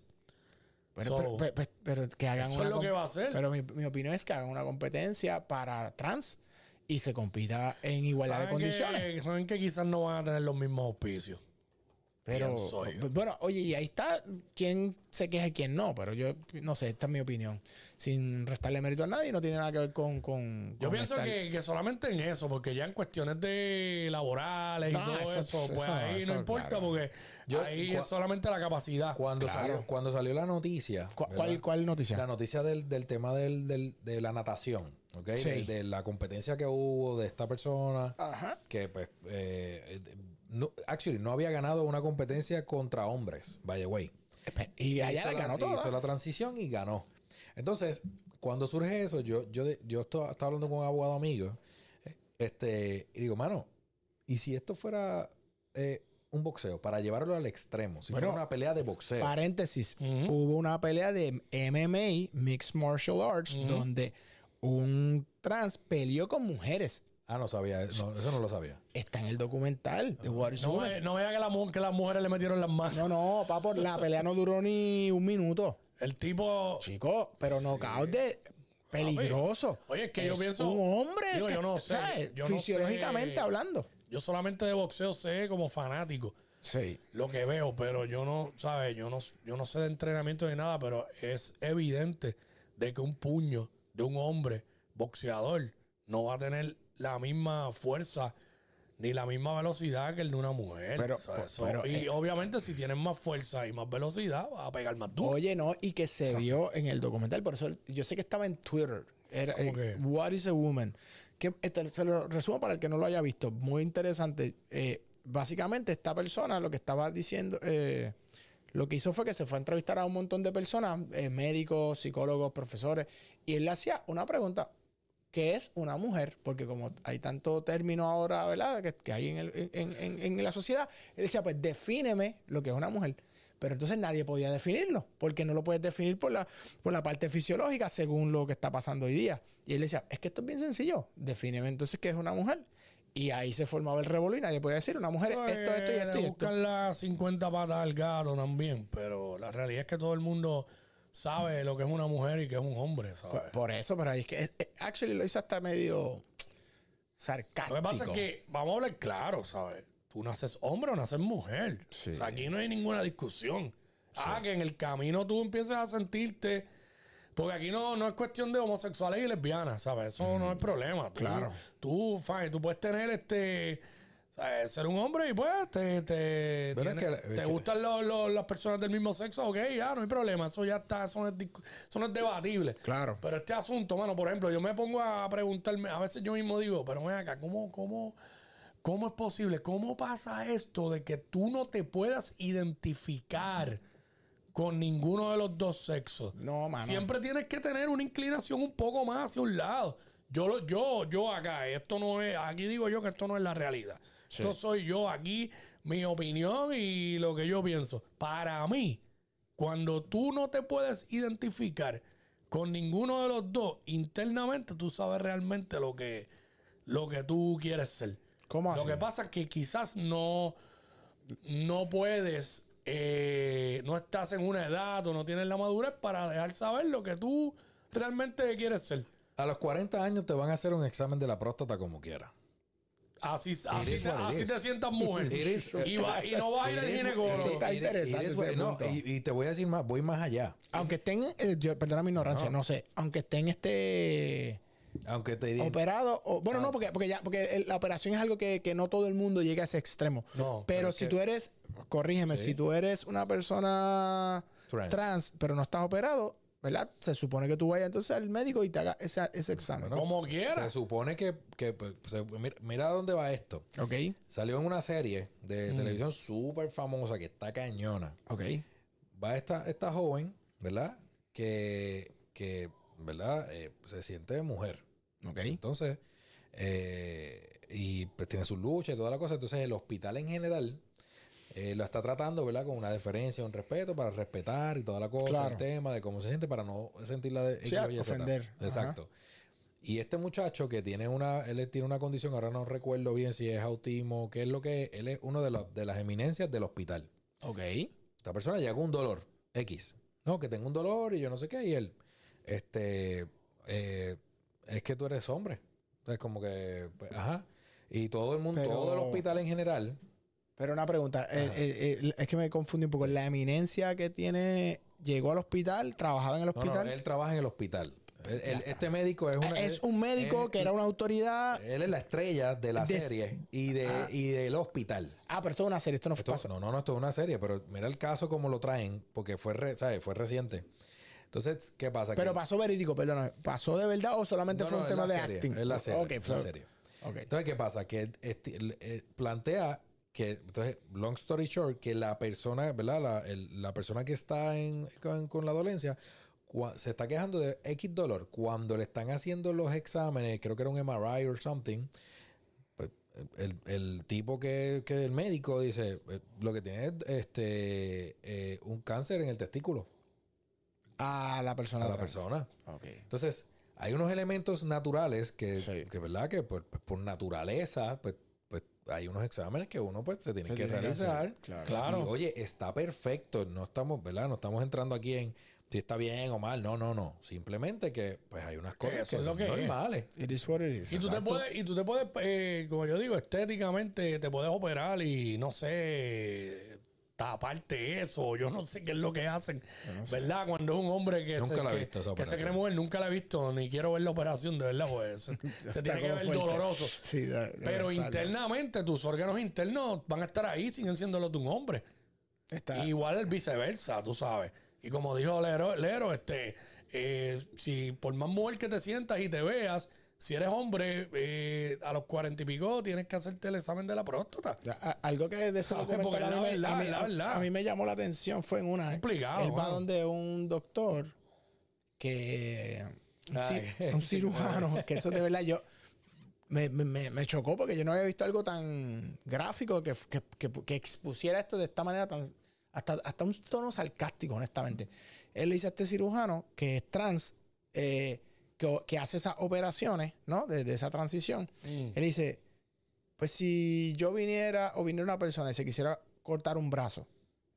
Speaker 3: Pero,
Speaker 2: So,
Speaker 3: pero- pero- pero- pero que hagan
Speaker 2: eso
Speaker 3: una
Speaker 2: es lo que va a hacer.
Speaker 3: Pero mi, mi opinión es que hagan una competencia para trans y se compita en igualdad de
Speaker 2: ¿saben que-
Speaker 3: condiciones.
Speaker 2: saben que quizás no van a tener los mismos auspicios.
Speaker 3: Pero,
Speaker 2: pienso yo.
Speaker 3: bueno, oye, y ahí está quién se queja y quién no, pero yo no sé, esta es mi opinión. Sin restarle mérito a nadie, no tiene nada que ver con. con
Speaker 2: Yo
Speaker 3: con
Speaker 2: pienso que, que solamente en eso, porque ya en cuestiones de laborales y todo
Speaker 3: eso-
Speaker 2: eso, pues
Speaker 3: eso-
Speaker 2: ahí
Speaker 3: eso,
Speaker 2: no importa,
Speaker 3: claro.
Speaker 2: porque
Speaker 1: Yo-
Speaker 2: ahí es solamente la capacidad.
Speaker 1: Cuando,
Speaker 3: Claro.
Speaker 1: salió, cuando salió la noticia.
Speaker 3: ¿Cu-
Speaker 1: ¿verdad?
Speaker 3: ¿Cuál, ¿Cuál noticia?
Speaker 1: La noticia del, del tema del, del- de la natación, ¿ok?
Speaker 3: Sí.
Speaker 1: De, de la competencia que hubo de esta persona,
Speaker 3: Ajá.
Speaker 1: que pues, eh, eh, no, actually, no había ganado una competencia contra hombres, by the way.
Speaker 3: Y allá
Speaker 1: hizo
Speaker 3: la ganó
Speaker 1: Hizo
Speaker 3: toda.
Speaker 1: la transición y ganó. Entonces, cuando surge eso, yo, yo, yo estaba hablando con un abogado amigo, este, y digo, mano, ¿y si esto fuera eh, un boxeo, para llevarlo al extremo, si
Speaker 3: Bueno,
Speaker 1: fuera una pelea de boxeo?
Speaker 3: Paréntesis. Hubo una pelea de MMA, Mixed Martial Arts, donde un trans peleó con mujeres.
Speaker 1: Ah, no sabía, no, eso no lo sabía.
Speaker 3: Está en el documental de What is
Speaker 2: No,
Speaker 3: Woman.
Speaker 2: ve- no vea que, la que las mujeres le metieron las manos.
Speaker 3: No, no, papo, la *laughs* pelea no duró ni un minuto.
Speaker 2: El tipo.
Speaker 3: Chico, pero knockout de peligroso.
Speaker 2: Oye, es que yo pienso-
Speaker 3: Un hombre,
Speaker 2: Digo,
Speaker 3: que-
Speaker 2: yo no sé,
Speaker 3: ¿sabes?
Speaker 2: yo no
Speaker 3: Fisiológicamente
Speaker 2: sé.
Speaker 3: hablando.
Speaker 2: Yo solamente de boxeo sé como fanático
Speaker 3: Sí.
Speaker 2: lo que veo, pero yo no, ¿sabes? Yo no, yo no sé de entrenamiento ni nada, pero es evidente de que un puño de un hombre boxeador no va a tener la misma fuerza ni la misma velocidad que el de una mujer.
Speaker 3: Pero,
Speaker 2: y
Speaker 3: eh,
Speaker 2: obviamente si tienen más fuerza y más velocidad, va a pegar más duro.
Speaker 3: Oye, no, y que se vio en el documental, por eso yo sé que estaba en Twitter. Era,
Speaker 2: ¿Cómo
Speaker 3: eh,
Speaker 2: que?
Speaker 3: What is a Woman? Que este, se lo resumo para el que no lo haya visto. Muy interesante. Eh, básicamente, esta persona lo que estaba diciendo, lo que hizo fue que se fue a entrevistar a un montón de personas, médicos, psicólogos, profesores, y él le hacía una pregunta. ¿Qué es una mujer? Porque como hay tanto término ahora, ¿verdad? Que, que hay en, el- en- en- en la sociedad. Él decía, pues defíneme lo que es una mujer. Pero entonces nadie podía definirlo, porque no lo puedes definir por la, por la parte fisiológica según lo que está pasando hoy día. Y él decía, es que esto es bien sencillo, defíneme entonces qué es una mujer. Y ahí se formaba el revolú y nadie podía decir, una mujer es esto, esto y esto y
Speaker 2: Le
Speaker 3: esto.
Speaker 2: buscan las 50 patas al gato también, pero la realidad es que todo el mundo sabe lo que es una mujer y que es un hombre, ¿sabes?
Speaker 3: Por, por eso, pero es que, es- es- actually lo hizo hasta medio sarcástico.
Speaker 2: Lo que pasa es que, vamos a hablar claro, ¿sabes? Tú naces hombre o naces mujer.
Speaker 3: Sí.
Speaker 2: O sea, aquí no hay ninguna discusión. Ah, que en el camino tú empiezas a sentirte. Porque aquí no, no es cuestión de homosexuales y lesbianas, ¿sabes? Eso no es problema. Tú,
Speaker 3: Claro.
Speaker 2: Tú, fine, tú puedes tener este. Ser un hombre y pues te, te,
Speaker 1: es es
Speaker 2: te
Speaker 1: que-
Speaker 2: gustan los- los- las personas del mismo sexo, ok, ya no hay problema. Eso ya está, eso no es, eso no es debatible.
Speaker 3: Claro.
Speaker 2: Pero este asunto, mano, por ejemplo, yo me pongo a preguntarme, a veces yo mismo digo, pero ven acá, ¿cómo, cómo, cómo es posible? ¿Cómo pasa esto de que tú no te puedas identificar con ninguno de los dos sexos?
Speaker 3: No, mano.
Speaker 2: Siempre tienes que tener una inclinación un poco más hacia un lado. Yo, lo- yo, yo acá, esto no es, aquí digo yo que esto no es la realidad. Esto soy yo aquí, mi opinión y lo que yo pienso. Para mí, cuando tú no te puedes identificar con ninguno de los dos internamente, tú sabes realmente lo que, lo que tú quieres ser.
Speaker 3: ¿Cómo
Speaker 2: Lo
Speaker 3: así?
Speaker 2: que pasa es que quizás no, no puedes, eh, no estás en una edad o no tienes la madurez para dejar saber lo que tú realmente quieres ser.
Speaker 1: A los 40 años te van a hacer un examen de la próstata como quiera.
Speaker 2: Así, así, te, así sientas mujer. Y, va- y no vas a ir al ginecólogo.
Speaker 3: Está interesante
Speaker 1: no, y, y te voy a decir más, voy más allá.
Speaker 3: Aunque estén, eh, yo, perdona mi ignorancia, no. sé, aunque estén este
Speaker 1: Aunque te digan.
Speaker 3: operado, o, bueno,
Speaker 1: Ah.
Speaker 3: no, porque, porque ya, porque la operación es algo que, que no todo el mundo llega a ese extremo.
Speaker 2: No,
Speaker 3: pero si
Speaker 1: que-
Speaker 3: tú eres, corrígeme,
Speaker 1: Sí.
Speaker 3: si tú eres una persona
Speaker 1: Trans.
Speaker 3: trans. pero no estás operado, ¿verdad? Se supone que tú vayas entonces al médico y te haga ese, ese examen.
Speaker 2: Como
Speaker 1: Se
Speaker 2: quiera.
Speaker 1: supone que, que, pues, se- mira, mira dónde va esto.
Speaker 3: Ok,
Speaker 1: Salió en una serie de televisión súper famosa que está cañona.
Speaker 3: ok.
Speaker 1: Va esta, esta joven ¿verdad? Que, que ¿verdad? Eh, se siente mujer.
Speaker 3: Ok.
Speaker 1: Entonces, eh, y pues tiene su lucha y toda la cosa. Entonces, el hospital en general eh, lo está tratando, ¿verdad? Con una deferencia, un respeto para respetar y toda la cosa,
Speaker 3: Claro.
Speaker 1: el tema de cómo se siente para no sentirla de
Speaker 3: Sí, ofender. Ajá.
Speaker 1: Exacto. Y este muchacho que tiene una, él tiene una condición, ahora no recuerdo bien si es autismo, qué es lo que es, él es uno de, los de las eminencias del hospital.
Speaker 3: Ok.
Speaker 1: Esta persona llega con un dolor X. No, que tengo un dolor y yo no sé qué. Y él, este, eh, es que tú eres hombre. Entonces, como que, pues, ajá. Y todo el mundo,
Speaker 3: Pero-
Speaker 1: todo el hospital en general.
Speaker 3: Pero una pregunta, eh, eh, eh, es que me confundí un poco. La eminencia que tiene, llegó al hospital, trabajaba en el
Speaker 1: No, no,
Speaker 3: hospital.
Speaker 1: él trabaja en el hospital. Este médico es una,
Speaker 3: es
Speaker 1: él-
Speaker 3: un médico
Speaker 1: él-
Speaker 3: que era una autoridad.
Speaker 1: Él es la estrella de la
Speaker 3: De-
Speaker 1: serie y, de,
Speaker 3: Ah.
Speaker 1: y del hospital.
Speaker 3: Ah, pero esto es una serie, esto no fue
Speaker 1: Esto- no, no, no, esto es una serie, pero mira el caso como lo traen, porque fue, re- ¿sabes? fue reciente. Entonces, ¿qué pasa?
Speaker 3: Pero pasó verídico, perdón. ¿Pasó de verdad o solamente
Speaker 1: No,
Speaker 3: fue un tema
Speaker 1: la
Speaker 3: de
Speaker 1: serie,
Speaker 3: acting?
Speaker 1: Es la serie. Es la. Entonces, ¿qué pasa? Que este, el- eh, plantea que, entonces, long story short, que la persona, ¿verdad? La, el- la persona que está en, con, con la dolencia cua- se está quejando de X dolor. Cuando le están haciendo los exámenes, creo que era un MRI or something, pues, el, el tipo que, que el médico dice, eh, lo que tiene es este, eh, un cáncer en el testículo
Speaker 3: A la persona.
Speaker 1: a la
Speaker 3: trans.
Speaker 1: persona.
Speaker 3: Ok.
Speaker 1: Entonces, hay unos elementos naturales que,
Speaker 3: Sí.
Speaker 1: que verdad, que por, pues, por naturaleza, pues, pues hay unos exámenes que uno pues se tiene
Speaker 3: Se
Speaker 1: que
Speaker 3: tiene que hacer,
Speaker 1: realizar.
Speaker 3: claro.
Speaker 2: Claro.
Speaker 1: Y oye, está perfecto. No estamos, ¿verdad? No estamos entrando aquí en si está bien o mal. No, no, no. Simplemente que pues hay unas cosas
Speaker 2: Eso
Speaker 1: que son
Speaker 2: que es.
Speaker 1: normales.
Speaker 3: It is what it is.
Speaker 2: Y tú, te puedes, y tú te puedes, eh, como yo digo, estéticamente te puedes operar y no sé, taparte eso. Yo no sé qué es lo que hacen, ¿verdad? Cuando es un hombre que,
Speaker 1: Nunca
Speaker 2: se,
Speaker 1: la
Speaker 2: que-
Speaker 1: visto esa
Speaker 2: que se cree mujer, nunca la he visto, ni quiero ver la operación, de verdad, pues se, *laughs* se tiene que ver
Speaker 3: fuerte.
Speaker 2: doloroso.
Speaker 3: Sí, da-
Speaker 2: Pero internamente, tus órganos internos van a estar ahí, siguen siendo los de un hombre.
Speaker 3: Está,
Speaker 2: Igual el viceversa, tú sabes. Y como dijo Lero, Lero este, eh, si por más mujer que te sientas y te veas, si eres hombre, eh, a los cuarenta y pico tienes que hacerte el examen de la próstata.
Speaker 3: A- algo que de a
Speaker 2: Porque
Speaker 3: mí,
Speaker 2: verdad,
Speaker 3: a mí- a-
Speaker 2: verdad.
Speaker 3: a mí me llamó la atención fue en una.
Speaker 2: Complicado,
Speaker 3: Él va donde un doctor que. Un,
Speaker 1: Ay,
Speaker 3: ci- *laughs* un cirujano, que eso de verdad yo. Me, me- me- me chocó porque yo no había visto algo tan gráfico que, que, que- que expusiera esto de esta manera tan. Hasta, hasta un tono sarcástico, honestamente. Él le dice a este cirujano que es trans, eh, que, que hace esas operaciones, ¿no? De, de esa transición.
Speaker 2: Mm.
Speaker 3: Él dice, pues si yo viniera o viniera una persona y se quisiera cortar un brazo,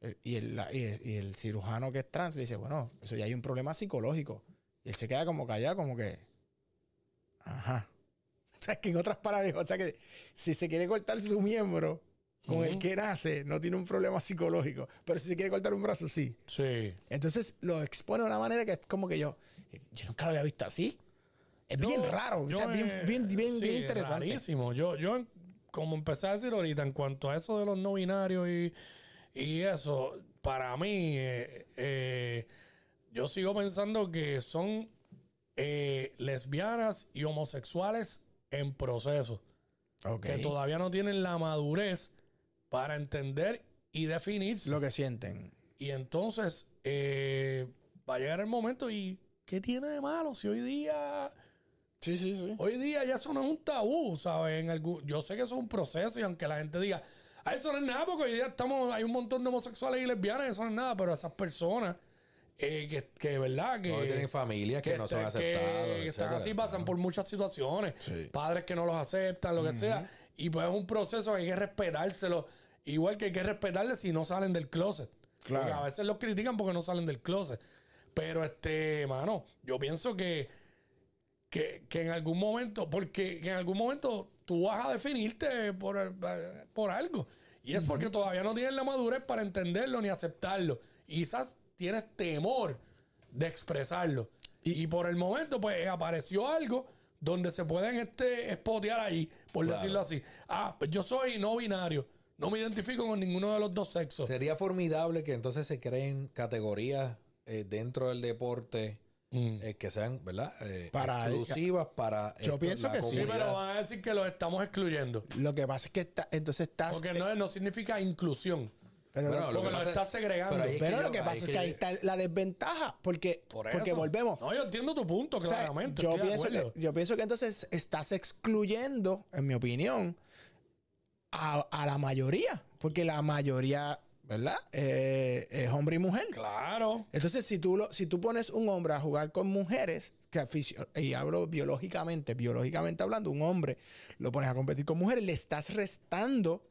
Speaker 3: eh, y el, y el- y el cirujano que es trans le dice, bueno, eso ya hay un problema psicológico. Y él se queda como callado, como que, ajá. *laughs* O sea, que en otras palabras, o sea que si se quiere cortar su miembro con el
Speaker 2: Ujú.
Speaker 3: que nace, no tiene un problema psicológico. Pero si se quiere cortar un brazo, sí.
Speaker 2: Sí.
Speaker 3: Entonces lo expone de una manera que es como que yo, yo nunca lo había visto así. Es bien
Speaker 2: Yo-
Speaker 3: raro, o sea, bien, bien, bien,
Speaker 2: sí,
Speaker 3: bien
Speaker 2: es
Speaker 3: interesante.
Speaker 2: rarísimo. Yo, yo, como empecé a decir ahorita, en cuanto a eso de los no binarios y, y eso, para mí, eh, eh, yo sigo pensando que son eh, lesbianas y homosexuales en proceso. Que todavía no tienen la madurez para entender y definirse.
Speaker 3: Lo que sienten.
Speaker 2: Y entonces va a llegar el momento y ¿qué tiene de malo si hoy día...
Speaker 3: Sí, sí, sí.
Speaker 2: Hoy día ya eso no es un tabú, ¿sabes? En algún, yo sé que eso es un proceso y aunque la gente diga, ah, eso no es nada porque hoy día estamos, hay un montón de homosexuales y lesbianas, eso no es nada, pero esas personas eh, que, que, ¿verdad? Que,
Speaker 1: No, tienen familias que, no son
Speaker 2: te-
Speaker 1: aceptadas.
Speaker 2: que están así, pasan por muchas situaciones.
Speaker 3: Sí.
Speaker 2: Padres que no los aceptan, lo que sea. Y pues es un proceso que hay que respetárselo. Igual que hay que respetarles si no salen del closet.
Speaker 3: Claro.
Speaker 2: Porque a veces los critican porque no salen del closet. Pero este, mano, yo pienso que, que, que en algún momento, porque que en algún momento tú vas a definirte por, por algo. Y es porque todavía no tienes la madurez para entenderlo ni aceptarlo. Y quizás tienes temor de expresarlo. Y, por el momento, pues apareció algo donde se pueden este, espotear ahí, por
Speaker 1: Claro.
Speaker 2: decirlo así. Ah, pues yo soy no binario. No me identifico con ninguno de los dos sexos.
Speaker 1: Sería formidable que entonces se creen categorías eh, dentro del deporte
Speaker 2: Mm.
Speaker 1: eh, que sean, ¿verdad? Eh,
Speaker 3: Para-
Speaker 1: exclusivas para
Speaker 3: Yo
Speaker 1: esto,
Speaker 3: pienso
Speaker 1: la
Speaker 3: que sí,
Speaker 2: pero van a decir que los estamos excluyendo.
Speaker 3: Lo que pasa es que está- entonces estás.
Speaker 2: Porque no, no significa inclusión.
Speaker 3: Pero,
Speaker 1: Bueno,
Speaker 2: Porque lo estás segregando.
Speaker 1: pero ahí-
Speaker 3: pero
Speaker 1: que
Speaker 3: lo que pasa
Speaker 1: es
Speaker 3: es
Speaker 1: que
Speaker 3: ahí está la desventaja. Porque,
Speaker 2: Por
Speaker 3: porque volvemos.
Speaker 2: No, yo entiendo tu punto,
Speaker 3: O sea,
Speaker 2: claramente.
Speaker 3: yo,
Speaker 2: estoy de
Speaker 3: pienso
Speaker 2: acuerdo.
Speaker 3: que, yo pienso que entonces estás excluyendo, en mi opinión, a, a la mayoría. Porque la mayoría, ¿verdad? Eh, es hombre y mujer.
Speaker 2: Claro.
Speaker 3: Entonces, si tú, lo, si tú pones un hombre a jugar con mujeres, que y hablo biológicamente, biológicamente hablando, un hombre lo pones a competir con mujeres, le estás restando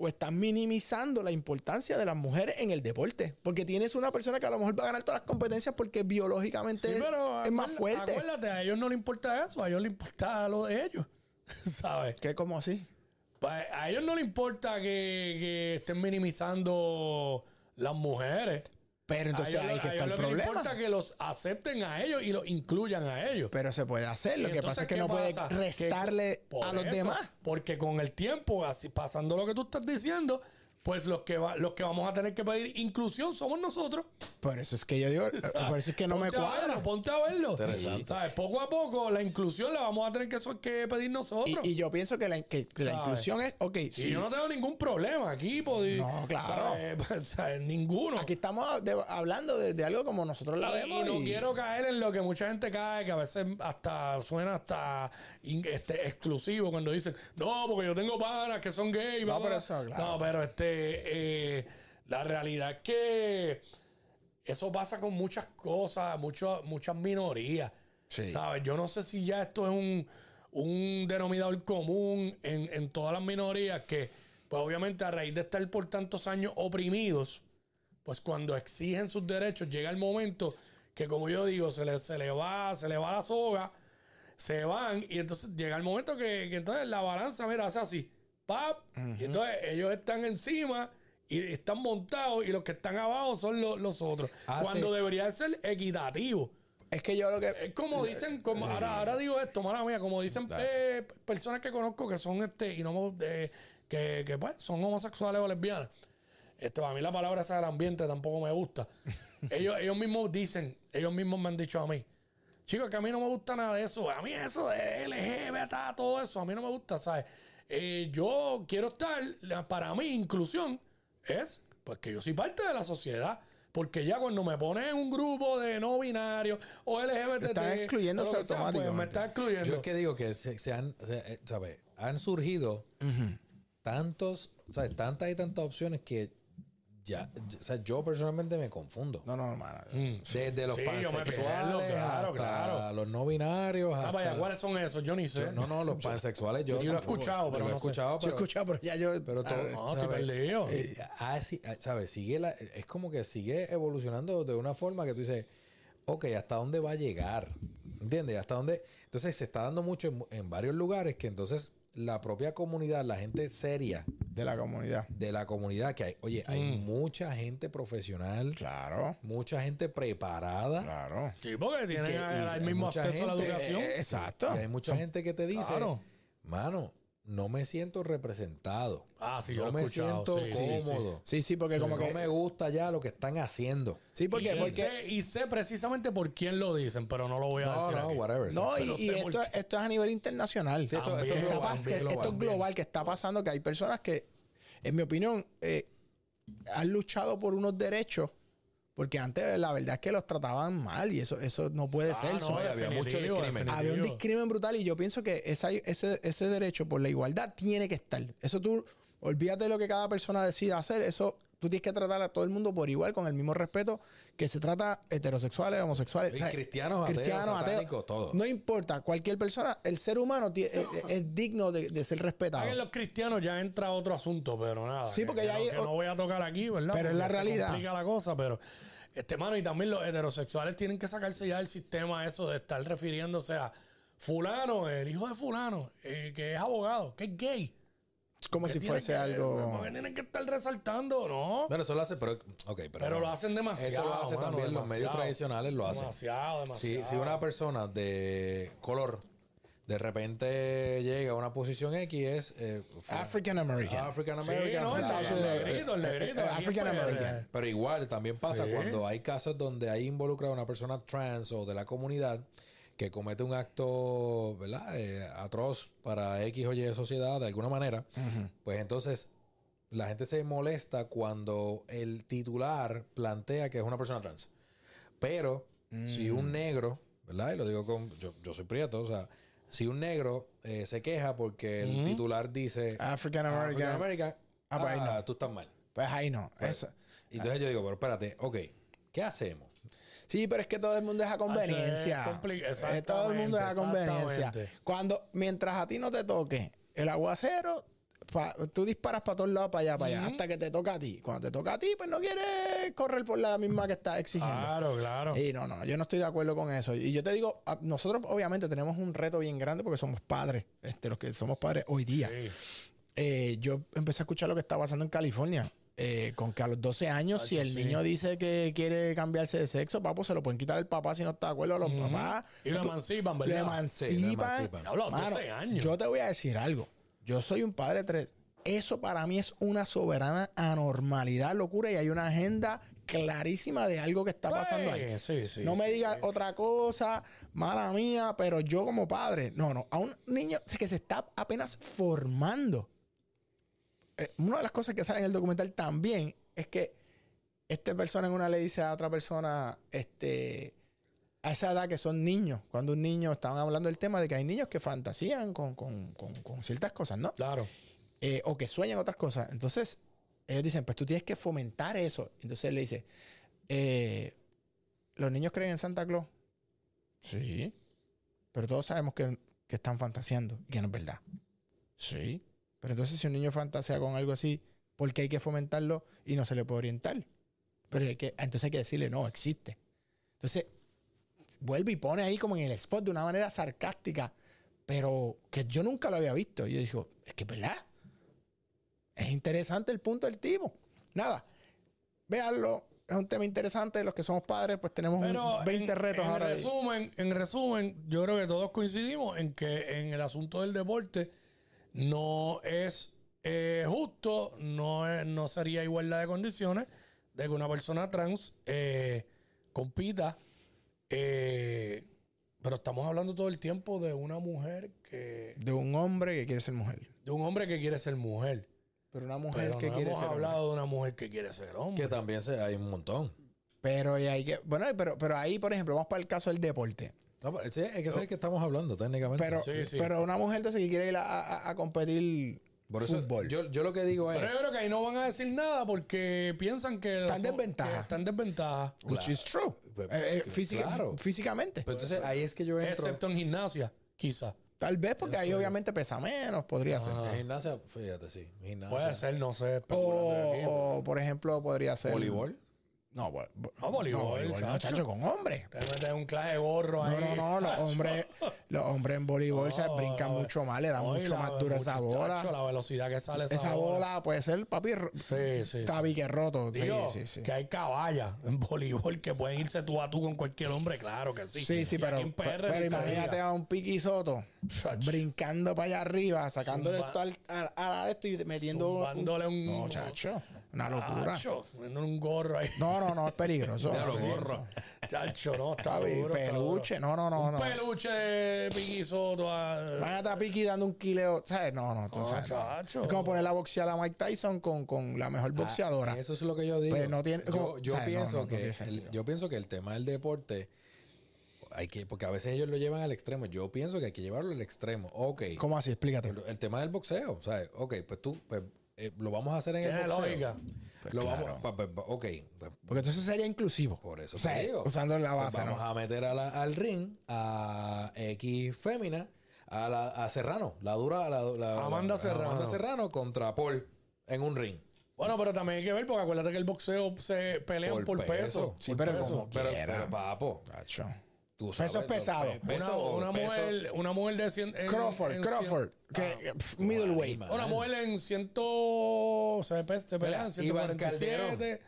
Speaker 3: o estás minimizando la importancia de las mujeres en el deporte. Porque tienes una persona que a lo mejor va a ganar todas las competencias porque biológicamente
Speaker 2: Sí, pero
Speaker 3: es más
Speaker 2: acuérdate-
Speaker 3: fuerte.
Speaker 2: Acuérdate, a ellos no les importa eso, a ellos les importa lo de ellos. *laughs* ¿Sabes?
Speaker 3: ¿Qué? ¿Cómo así?
Speaker 2: A ellos no les importa que, que estén minimizando las mujeres.
Speaker 3: Pero entonces
Speaker 2: a ellos,
Speaker 3: ahí que
Speaker 2: a
Speaker 3: está
Speaker 2: ellos
Speaker 3: el problema.
Speaker 2: importa que los acepten a ellos y los incluyan a ellos.
Speaker 3: Pero se puede hacer. Lo que pasa es que
Speaker 2: ¿qué
Speaker 3: no puede
Speaker 2: pasa?
Speaker 3: Restarle a los
Speaker 2: eso,
Speaker 3: demás.
Speaker 2: Porque con el tiempo, así pasando lo que tú estás diciendo, pues los que, va- los que vamos a tener que pedir inclusión somos nosotros.
Speaker 3: Por eso es que yo digo, *laughs* por eso es que no me
Speaker 2: a
Speaker 3: cuadra.
Speaker 2: verlo, ponte a verlo.
Speaker 1: Interesante.
Speaker 2: ¿Sabes? Poco a poco la inclusión la vamos a tener que, que pedir nosotros.
Speaker 3: Y, y yo pienso que la, que- que la inclusión es, ok,
Speaker 2: Y
Speaker 3: sí,
Speaker 2: yo no tengo ningún problema aquí. pues,
Speaker 3: No, claro.
Speaker 2: ¿sabes? *laughs* ¿sabes? Ninguno.
Speaker 3: aquí estamos de- hablando de, de algo como nosotros la
Speaker 2: Y-
Speaker 3: vemos.
Speaker 2: y no
Speaker 3: y-
Speaker 2: quiero caer en lo que mucha gente cae, que a veces hasta suena hasta in- este, exclusivo cuando dicen, no, porque yo tengo panas que son gays.
Speaker 3: No,
Speaker 2: bla,
Speaker 3: pero
Speaker 2: bla".
Speaker 3: eso, claro.
Speaker 2: No, pero este, eh, la realidad es que eso pasa con muchas cosas, mucho- muchas minorías.
Speaker 3: Sí.
Speaker 2: ¿Sabes? Yo no sé si ya esto es un, un denominador común en, en todas las minorías que, pues obviamente a raíz de estar por tantos años oprimidos, pues cuando exigen sus derechos llega el momento que como yo digo, se le, se le va, se le va la soga, se van y entonces llega el momento que, que entonces la balanza, mira, hace así, ¡pap! y entonces ellos están encima y están montados y los que están abajo son los, los otros.
Speaker 1: Hace-
Speaker 2: Cuando debería ser equitativo.
Speaker 3: Es que yo lo que...
Speaker 2: Es como dicen, como ahora, ahora digo esto, mala mía, como dicen eh, personas que conozco que son este, y no eh, que, que pues son homosexuales o lesbianas. Este, a mí la palabra esa del ambiente tampoco me gusta. *laughs* ellos, ellos mismos dicen, ellos mismos me han dicho a mí, chicos, que a mí no me gusta nada de eso. A mí eso de LGBT, todo eso, a mí no me gusta, ¿sabes? Eh, yo quiero estar, la- para mí, inclusión es, pues que yo soy parte de la sociedad. Porque ya cuando me pones en un grupo de no binarios o LGBT,
Speaker 3: Están excluyéndose
Speaker 2: o sea, pues,
Speaker 3: automáticamente.
Speaker 2: me está excluyendo.
Speaker 1: Yo es que digo que se, se han, se- eh, ¿sabes? Han surgido tantos, ¿sabes? Tantas y tantas opciones que ya, o sea, yo personalmente me confundo.
Speaker 3: No, no, hermano.
Speaker 1: Desde los
Speaker 2: Sí, yo me
Speaker 1: pansexuales
Speaker 2: pierdo, claro,
Speaker 1: hasta
Speaker 2: claro.
Speaker 1: los no binarios.
Speaker 2: Ah, vaya, ¿cuáles son esos? Yo ni sé.
Speaker 1: yo- no, no, los *laughs* pansexuales yo,
Speaker 2: Yo lo he escuchado, pero
Speaker 1: lo he escuchado,
Speaker 3: Yo he
Speaker 1: pero,
Speaker 3: escuchado, pero ya yo...
Speaker 1: pero todo,
Speaker 2: No, estoy perdido.
Speaker 1: Eh, ah, sí, ah, ¿sabes? Sigue la, es como que sigue evolucionando de una forma que tú dices, ok, ¿hasta dónde va a llegar? ¿Entiendes? ¿Hasta dónde? Entonces se está dando mucho en, en varios lugares que entonces la propia comunidad, la gente seria
Speaker 3: De la comunidad.
Speaker 1: de la comunidad, que hay, oye, hay
Speaker 2: Mm.
Speaker 1: mucha gente profesional,
Speaker 3: Claro,
Speaker 1: mucha gente preparada.
Speaker 3: claro.
Speaker 2: Sí, porque tienen
Speaker 1: que-
Speaker 2: el mismo acceso a la
Speaker 1: gente,
Speaker 2: educación.
Speaker 3: Eh, exacto.
Speaker 1: Y hay mucha gente que te dice,
Speaker 2: Claro.
Speaker 1: mano, no me siento representado.
Speaker 2: Ah, sí, yo
Speaker 1: no
Speaker 2: lo he
Speaker 1: me
Speaker 2: escuchado.
Speaker 1: siento
Speaker 2: Sí,
Speaker 1: cómodo.
Speaker 3: Sí, sí, porque como
Speaker 1: no
Speaker 3: que...
Speaker 1: me gusta ya lo que están haciendo.
Speaker 3: Sí, porque...
Speaker 2: y,
Speaker 3: porque
Speaker 2: sé, y sé precisamente por quién lo dicen, pero no lo voy a
Speaker 1: No,
Speaker 2: decir.
Speaker 1: no,
Speaker 2: aquí.
Speaker 1: whatever.
Speaker 3: No,
Speaker 1: sí.
Speaker 3: y,
Speaker 2: por
Speaker 3: esto, esto es a nivel internacional.
Speaker 1: Sí, esto- es global,
Speaker 3: que
Speaker 1: global.
Speaker 3: esto es global, que está pasando, que hay personas que, en mi opinión, eh, han luchado por unos derechos, porque antes la verdad es que los trataban mal y eso, eso no puede
Speaker 2: Ah,
Speaker 3: ser.
Speaker 2: no,
Speaker 1: había mucho
Speaker 2: definitivo,
Speaker 1: discrimen.
Speaker 3: había un discrimen brutal y yo pienso que esa- ese, ese derecho por la igualdad tiene que estar. Eso tú, olvídate de lo que cada persona decida hacer, eso tú tienes que tratar a todo el mundo por igual, con el mismo respeto que se trata heterosexuales, homosexuales,
Speaker 1: Y
Speaker 3: o sea,
Speaker 1: cristianos, ateos,
Speaker 3: cristianos, ateos.
Speaker 1: satánicos, todo.
Speaker 3: No importa, cualquier persona, el ser humano tie- es, es digno de, de ser respetado.
Speaker 2: en los cristianos ya entra otro asunto, pero nada.
Speaker 3: Sí,
Speaker 2: que-
Speaker 3: porque
Speaker 2: que
Speaker 3: ya
Speaker 2: no,
Speaker 3: hay
Speaker 2: que no voy a tocar aquí, ¿verdad?
Speaker 3: Pero es la
Speaker 2: se
Speaker 3: realidad.
Speaker 2: complica la cosa, pero este mano y también los heterosexuales tienen que sacarse ya del sistema eso de estar refiriéndose a fulano, el hijo de fulano, eh, que es abogado, que es gay.
Speaker 3: Es como
Speaker 2: Que
Speaker 3: si fuese
Speaker 2: que-
Speaker 3: algo...
Speaker 2: porque tienen que estar resaltando, ¿no?
Speaker 1: Bueno, eso lo hace, pero, ok, pero,
Speaker 2: Pero
Speaker 1: no.
Speaker 2: lo hacen demasiado.
Speaker 1: Eso lo hace
Speaker 2: mano,
Speaker 1: también los medios
Speaker 2: demasiado.
Speaker 1: tradicionales, lo hacen.
Speaker 2: Demasiado,
Speaker 1: Si,
Speaker 2: demasiado.
Speaker 1: si una persona de color de repente llega a una posición X es eh,
Speaker 3: African American.
Speaker 1: African
Speaker 2: Sí,
Speaker 1: American.
Speaker 2: no,
Speaker 1: bla,
Speaker 2: Estados Unidos,
Speaker 3: Eh, eh, African
Speaker 2: pues,
Speaker 3: American.
Speaker 1: Pero igual también pasa
Speaker 2: Sí.
Speaker 1: cuando hay casos donde hay involucrada una persona trans o de la comunidad que comete un acto, ¿verdad? Eh, atroz para X o Y sociedad de alguna manera, pues entonces la gente se molesta cuando el titular plantea que es una persona trans. Pero si
Speaker 3: Mm.
Speaker 1: un negro, ¿verdad? Y lo digo con. Yo, yo soy prieto, o sea, si un negro eh, se queja porque el titular dice.
Speaker 3: African American.
Speaker 1: African American,
Speaker 3: Ah, pues ahí
Speaker 1: ah,
Speaker 3: no.
Speaker 1: tú estás mal.
Speaker 3: Pues ahí no. Eso.
Speaker 1: Y entonces yo digo, pero espérate, ok, ¿qué hacemos?
Speaker 3: Sí, pero es que todo el mundo es a conveniencia.
Speaker 2: es
Speaker 3: Eh, todo el mundo es a conveniencia. Cuando, mientras a ti no te toque el aguacero, pa- tú disparas para todos lados, para allá, para allá, hasta que te toca a ti. Cuando te toca a ti, pues no quieres correr por la misma que estás exigiendo.
Speaker 2: Claro, claro.
Speaker 3: Y no, no, yo no estoy de acuerdo con eso. Y yo te digo, nosotros obviamente tenemos un reto bien grande porque somos padres, este, los que somos padres hoy día.
Speaker 2: Sí.
Speaker 3: Eh, yo empecé a escuchar lo que está pasando en California. Eh, con que a los 12 años, si el
Speaker 2: sí.
Speaker 3: niño dice que quiere cambiarse de sexo, papo, se lo pueden quitar el papá si no está de acuerdo a los papás.
Speaker 2: Y lo emancipan,
Speaker 3: Lo
Speaker 2: ¿verdad?
Speaker 3: emancipan.
Speaker 1: Sí, lo emancipan.
Speaker 3: Mano,
Speaker 2: 12 años.
Speaker 3: Yo te voy a decir algo. Yo soy un padre tres. Eso para mí es una soberana anormalidad, locura, y hay una agenda clarísima de algo que está pasando ahí.
Speaker 2: Pues, Sí, sí,
Speaker 3: no me
Speaker 2: sí,
Speaker 3: digas
Speaker 2: sí.
Speaker 3: otra cosa, mala mía, pero yo como padre, no, no, a un niño que se está apenas formando. Eh, una de las cosas que sale en el documental también es que esta persona en una le dice a otra persona, este, a esa edad que son niños, cuando un niño, estaban hablando del tema de que hay niños que fantasían con, con- con- con ciertas cosas, ¿no?
Speaker 2: Claro.
Speaker 3: Eh, o que sueñan otras cosas. Entonces, ellos dicen, pues tú tienes que fomentar eso. Entonces él le dice, eh, ¿los niños creen en Santa Claus? Sí. Pero todos sabemos que, que están fantaseando y que no es verdad. Sí. Pero entonces si un niño fantasea con algo así, ¿por qué hay que fomentarlo y no se le puede orientar? Pero hay que, entonces hay que decirle, no, existe. Entonces, vuelve y pone ahí como en el spot de una manera sarcástica, pero que yo nunca lo había visto. Y yo digo, es que es verdad. Es interesante el punto del tipo. Nada, véanlo. Es un tema interesante. Los que somos padres, pues tenemos un
Speaker 2: Pero
Speaker 3: 20
Speaker 2: en,
Speaker 3: retos
Speaker 2: en
Speaker 3: ahora. ahí.
Speaker 2: resumen, en resumen, yo creo que todos coincidimos en que en el asunto del deporte no es eh, justo, no, es- no sería igualdad de condiciones de que una persona trans eh, compita. eh, pero estamos hablando todo el tiempo de una mujer que.
Speaker 3: De un hombre que quiere ser mujer.
Speaker 2: de un hombre que quiere ser mujer.
Speaker 3: Pero una mujer
Speaker 2: Pero
Speaker 3: que
Speaker 2: no
Speaker 3: quiere
Speaker 2: hemos
Speaker 3: ser hombre.
Speaker 2: hablado de una mujer que quiere ser hombre.
Speaker 1: Que también se, hay un montón.
Speaker 3: Pero y hay que. Bueno, pero, pero ahí, por ejemplo, vamos para el caso del deporte.
Speaker 1: No, pero ese- es que es el que estamos hablando técnicamente.
Speaker 3: Pero,
Speaker 2: Sí, sí.
Speaker 3: pero una mujer entonces que quiere ir a, a- a competir
Speaker 1: Por eso
Speaker 3: fútbol.
Speaker 1: yo, yo lo que digo es...
Speaker 2: Pero yo creo que ahí no van a decir nada porque piensan que
Speaker 3: Está en
Speaker 2: son-
Speaker 3: desventaja.
Speaker 2: que Está en desventaja.
Speaker 3: which is true.
Speaker 1: Pues,
Speaker 3: Eh, eh, física-
Speaker 1: claro.
Speaker 3: Físicamente.
Speaker 1: Pero entonces ahí es que yo entro...
Speaker 2: Excepto en gimnasia, quizá.
Speaker 3: Tal vez porque ahí obviamente pesa menos, podría ser.
Speaker 1: En gimnasia, fíjate, sí. Gimnasia.
Speaker 2: Puede ser, no sé.
Speaker 3: O, o, por ejemplo, podría ser.
Speaker 1: Voleibol.
Speaker 3: No, vo-
Speaker 2: No, voleibol,
Speaker 3: no,
Speaker 2: chacho.
Speaker 3: chacho, con hombres.
Speaker 2: Te metes un clase de gorro
Speaker 3: No,
Speaker 2: ahí.
Speaker 3: no, no, los hombres, los hombres en voleibol se
Speaker 2: No,
Speaker 3: brincan
Speaker 2: no,
Speaker 3: mucho más, le dan
Speaker 2: no,
Speaker 3: mucho
Speaker 2: la-
Speaker 3: más dura esa
Speaker 2: mucho,
Speaker 3: bola.
Speaker 2: chacho, la velocidad que sale esa,
Speaker 3: Esa bola puede ser, papi,
Speaker 2: Sí, sí. sí.
Speaker 3: tabique roto. Sí,
Speaker 2: Digo,
Speaker 3: sí, sí.
Speaker 2: que hay caballas en voleibol que pueden irse tú a tú con cualquier hombre, claro que sí.
Speaker 3: Sí, sí,
Speaker 2: Y
Speaker 3: pero, pero imagínate a un Piqui Soto brincando para allá arriba, sacándole
Speaker 2: Zumba-
Speaker 3: esto al, a, a esto y metiendo. un-
Speaker 2: un-
Speaker 3: No, chacho, una locura.
Speaker 2: Chacho, un gorro ahí.
Speaker 3: No, no, no, es peligroso.
Speaker 1: Ya lo
Speaker 3: es peligroso.
Speaker 1: gorro.
Speaker 2: Chacho, no, está está
Speaker 3: peluche,
Speaker 2: duro.
Speaker 3: no, no, no,
Speaker 2: Un
Speaker 3: no.
Speaker 2: peluche Piqui Soto a-
Speaker 3: Imagínate a Piqui dando un kileo, ¿sabes? No, no, tú sabes. no.
Speaker 2: chacho.
Speaker 3: Es como poner la boxeada a Mike Tyson con, con la mejor boxeadora.
Speaker 1: Ah, Eso es lo que yo digo.
Speaker 3: Pues no tiene-
Speaker 1: yo
Speaker 3: como-
Speaker 1: pienso
Speaker 3: no, no
Speaker 1: que el, yo pienso que el tema del deporte hay que porque a veces ellos lo llevan al extremo. Yo pienso que hay que llevarlo al extremo. Ok.
Speaker 3: ¿Cómo así? Explícate.
Speaker 1: El, el tema del boxeo, ¿sabes? Ok, pues tú pues, eh, lo vamos a hacer en el boxeo.
Speaker 2: lógica.
Speaker 3: Pues
Speaker 1: lo
Speaker 3: claro.
Speaker 1: vamos pa- pa- pa- ok, pues,
Speaker 3: Porque entonces sería inclusivo.
Speaker 1: por eso
Speaker 3: O sea,
Speaker 1: te digo.
Speaker 3: usando la
Speaker 1: Pues
Speaker 3: base,
Speaker 1: vamos
Speaker 3: ¿no?
Speaker 1: a meter a la- al ring a X fémina, a, la, a Serrano, la dura, la, la-
Speaker 2: Amanda
Speaker 1: la-
Speaker 2: Serrano.
Speaker 1: Amanda Serrano contra Paul en un ring.
Speaker 2: Bueno, pero también hay que ver, porque acuérdate que el boxeo se pelean
Speaker 1: Por
Speaker 2: por,
Speaker 1: peso.
Speaker 2: peso.
Speaker 3: Sí,
Speaker 2: por
Speaker 3: pero
Speaker 2: peso.
Speaker 3: como
Speaker 1: Pero,
Speaker 3: Quiera.
Speaker 1: pero, papo,
Speaker 3: Tacho.
Speaker 1: Tú
Speaker 3: Pesos
Speaker 1: sabes,
Speaker 3: pesados.
Speaker 1: pe- peso-
Speaker 2: una, una
Speaker 1: peso-
Speaker 2: mujer, una mujer de 100... en-
Speaker 3: Crawford,
Speaker 2: en
Speaker 3: Crawford.
Speaker 2: cien-
Speaker 3: que, pf, middleweight.
Speaker 1: Guarima.
Speaker 2: Una mujer en 100... Se, pe- se pelean
Speaker 1: Mira, Iván
Speaker 2: 147.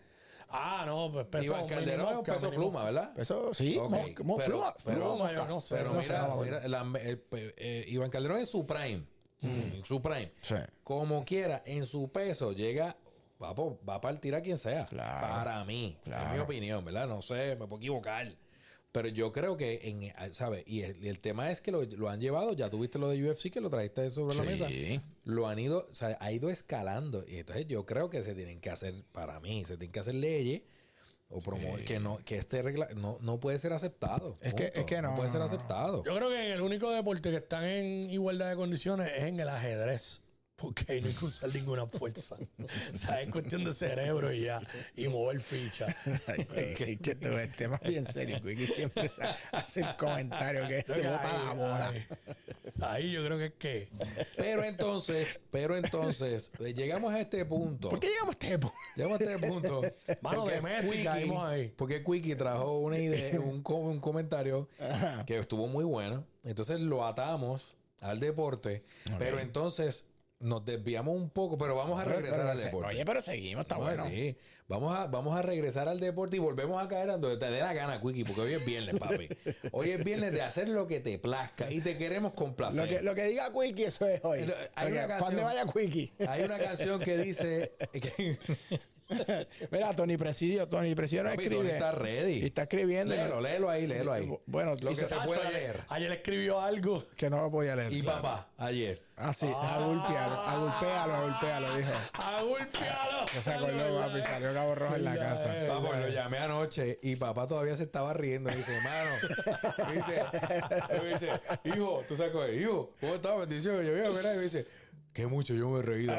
Speaker 2: Ah, no, pues peso...
Speaker 1: Iván Calderón es un
Speaker 2: mosca,
Speaker 1: peso
Speaker 2: mini
Speaker 1: pluma. ¿verdad?
Speaker 3: Eso sí,
Speaker 1: Ok,
Speaker 3: mosca, mo-
Speaker 1: pero-
Speaker 3: pluma,
Speaker 1: pero-
Speaker 3: pluma,
Speaker 2: yo no sé,
Speaker 1: Pero
Speaker 3: no
Speaker 1: mira,
Speaker 3: sé,
Speaker 1: mira, la- el- pe- eh, Iván Calderón en su prime. En su prime.
Speaker 3: Sí.
Speaker 1: Como quiera, en su peso llega. Papo, va a partir a quien sea.
Speaker 3: Claro.
Speaker 1: Para mí.
Speaker 3: Claro.
Speaker 1: Es mi opinión, ¿verdad? No sé, me puedo equivocar. Pero yo creo que, en, ¿sabes? Y el, tema es que lo, lo han llevado, ya tuviste lo de UFC que lo trajiste sobre la mesa.
Speaker 3: Sí.
Speaker 1: Lo han ido, o sea, ha ido escalando. Y entonces yo creo que se tienen que hacer, para mí, se tienen que hacer leyes o promover que no, que este regla no, no puede ser aceptado.
Speaker 3: Es que- es que no,
Speaker 1: puede
Speaker 3: no,
Speaker 1: ser
Speaker 3: no.
Speaker 1: aceptado.
Speaker 2: Yo creo que el único deporte que están en igualdad de condiciones es en el ajedrez. Porque ahí no hay que usar ninguna fuerza. *laughs* o sea, es cuestión de cerebro y ya. Y mover ficha. *laughs*
Speaker 3: El tema es bien serio. Quickie siempre hace el comentario que se bota la bola.
Speaker 2: Ahí, ahí yo creo que es que.
Speaker 1: Pero entonces, pero entonces, eh, llegamos a este punto.
Speaker 3: ¿Por qué llegamos a este punto?
Speaker 1: Llegamos a este punto.
Speaker 2: Mano de Messi, caímos ahí.
Speaker 1: Porque Quickie trajo una idea, *laughs* un, un comentario
Speaker 3: Ajá.
Speaker 1: que estuvo muy bueno. Entonces lo atamos al deporte. Pero entonces nos desviamos un poco, pero vamos a regresar
Speaker 3: Pero
Speaker 1: al deporte.
Speaker 3: Oye, pero seguimos, está bueno.
Speaker 1: sí. Vamos a, vamos a regresar al deporte y volvemos a caer a donde te dé la gana, Quickie, porque hoy es viernes, papi. *laughs* Hoy es viernes de hacer lo que te plazca y te queremos complacer.
Speaker 3: Lo que, lo que diga Quickie, eso es hoy.
Speaker 1: Lo- hay
Speaker 3: Lo que-
Speaker 1: una
Speaker 3: ¿pa' dónde
Speaker 1: canción-
Speaker 3: vaya Quickie?
Speaker 1: Hay una canción que dice que *laughs* *laughs* *laughs*
Speaker 3: Mira, Tony Presidio, Tony Presidio no
Speaker 1: Papi,
Speaker 3: escribe.
Speaker 1: Tony está ready.
Speaker 3: Y está escribiendo. y
Speaker 1: léelo, léelo ahí, léelo ahí.
Speaker 3: Bueno,
Speaker 1: Lo
Speaker 3: dice-
Speaker 1: que se pueda
Speaker 2: ayer,
Speaker 1: leer.
Speaker 2: ayer escribió algo.
Speaker 3: que no lo podía leer.
Speaker 1: Y
Speaker 3: claro.
Speaker 1: papá, ayer.
Speaker 3: Ah, sí, agulpealo, agulpealo, agulpealo, dijo.
Speaker 2: ¡Agulpealo!
Speaker 3: Que *laughs* se acordó, papi, salió Cabo Rojo en la casa.
Speaker 1: Vamos, lo llamé anoche y papá todavía se estaba riendo. Me dice, hermano, me *laughs* dice, me dice, hijo, tú sabes hijo, ¿cómo estás? Bendición. Yo veo, ¿verdad? Y me dice, qué mucho yo me he reído.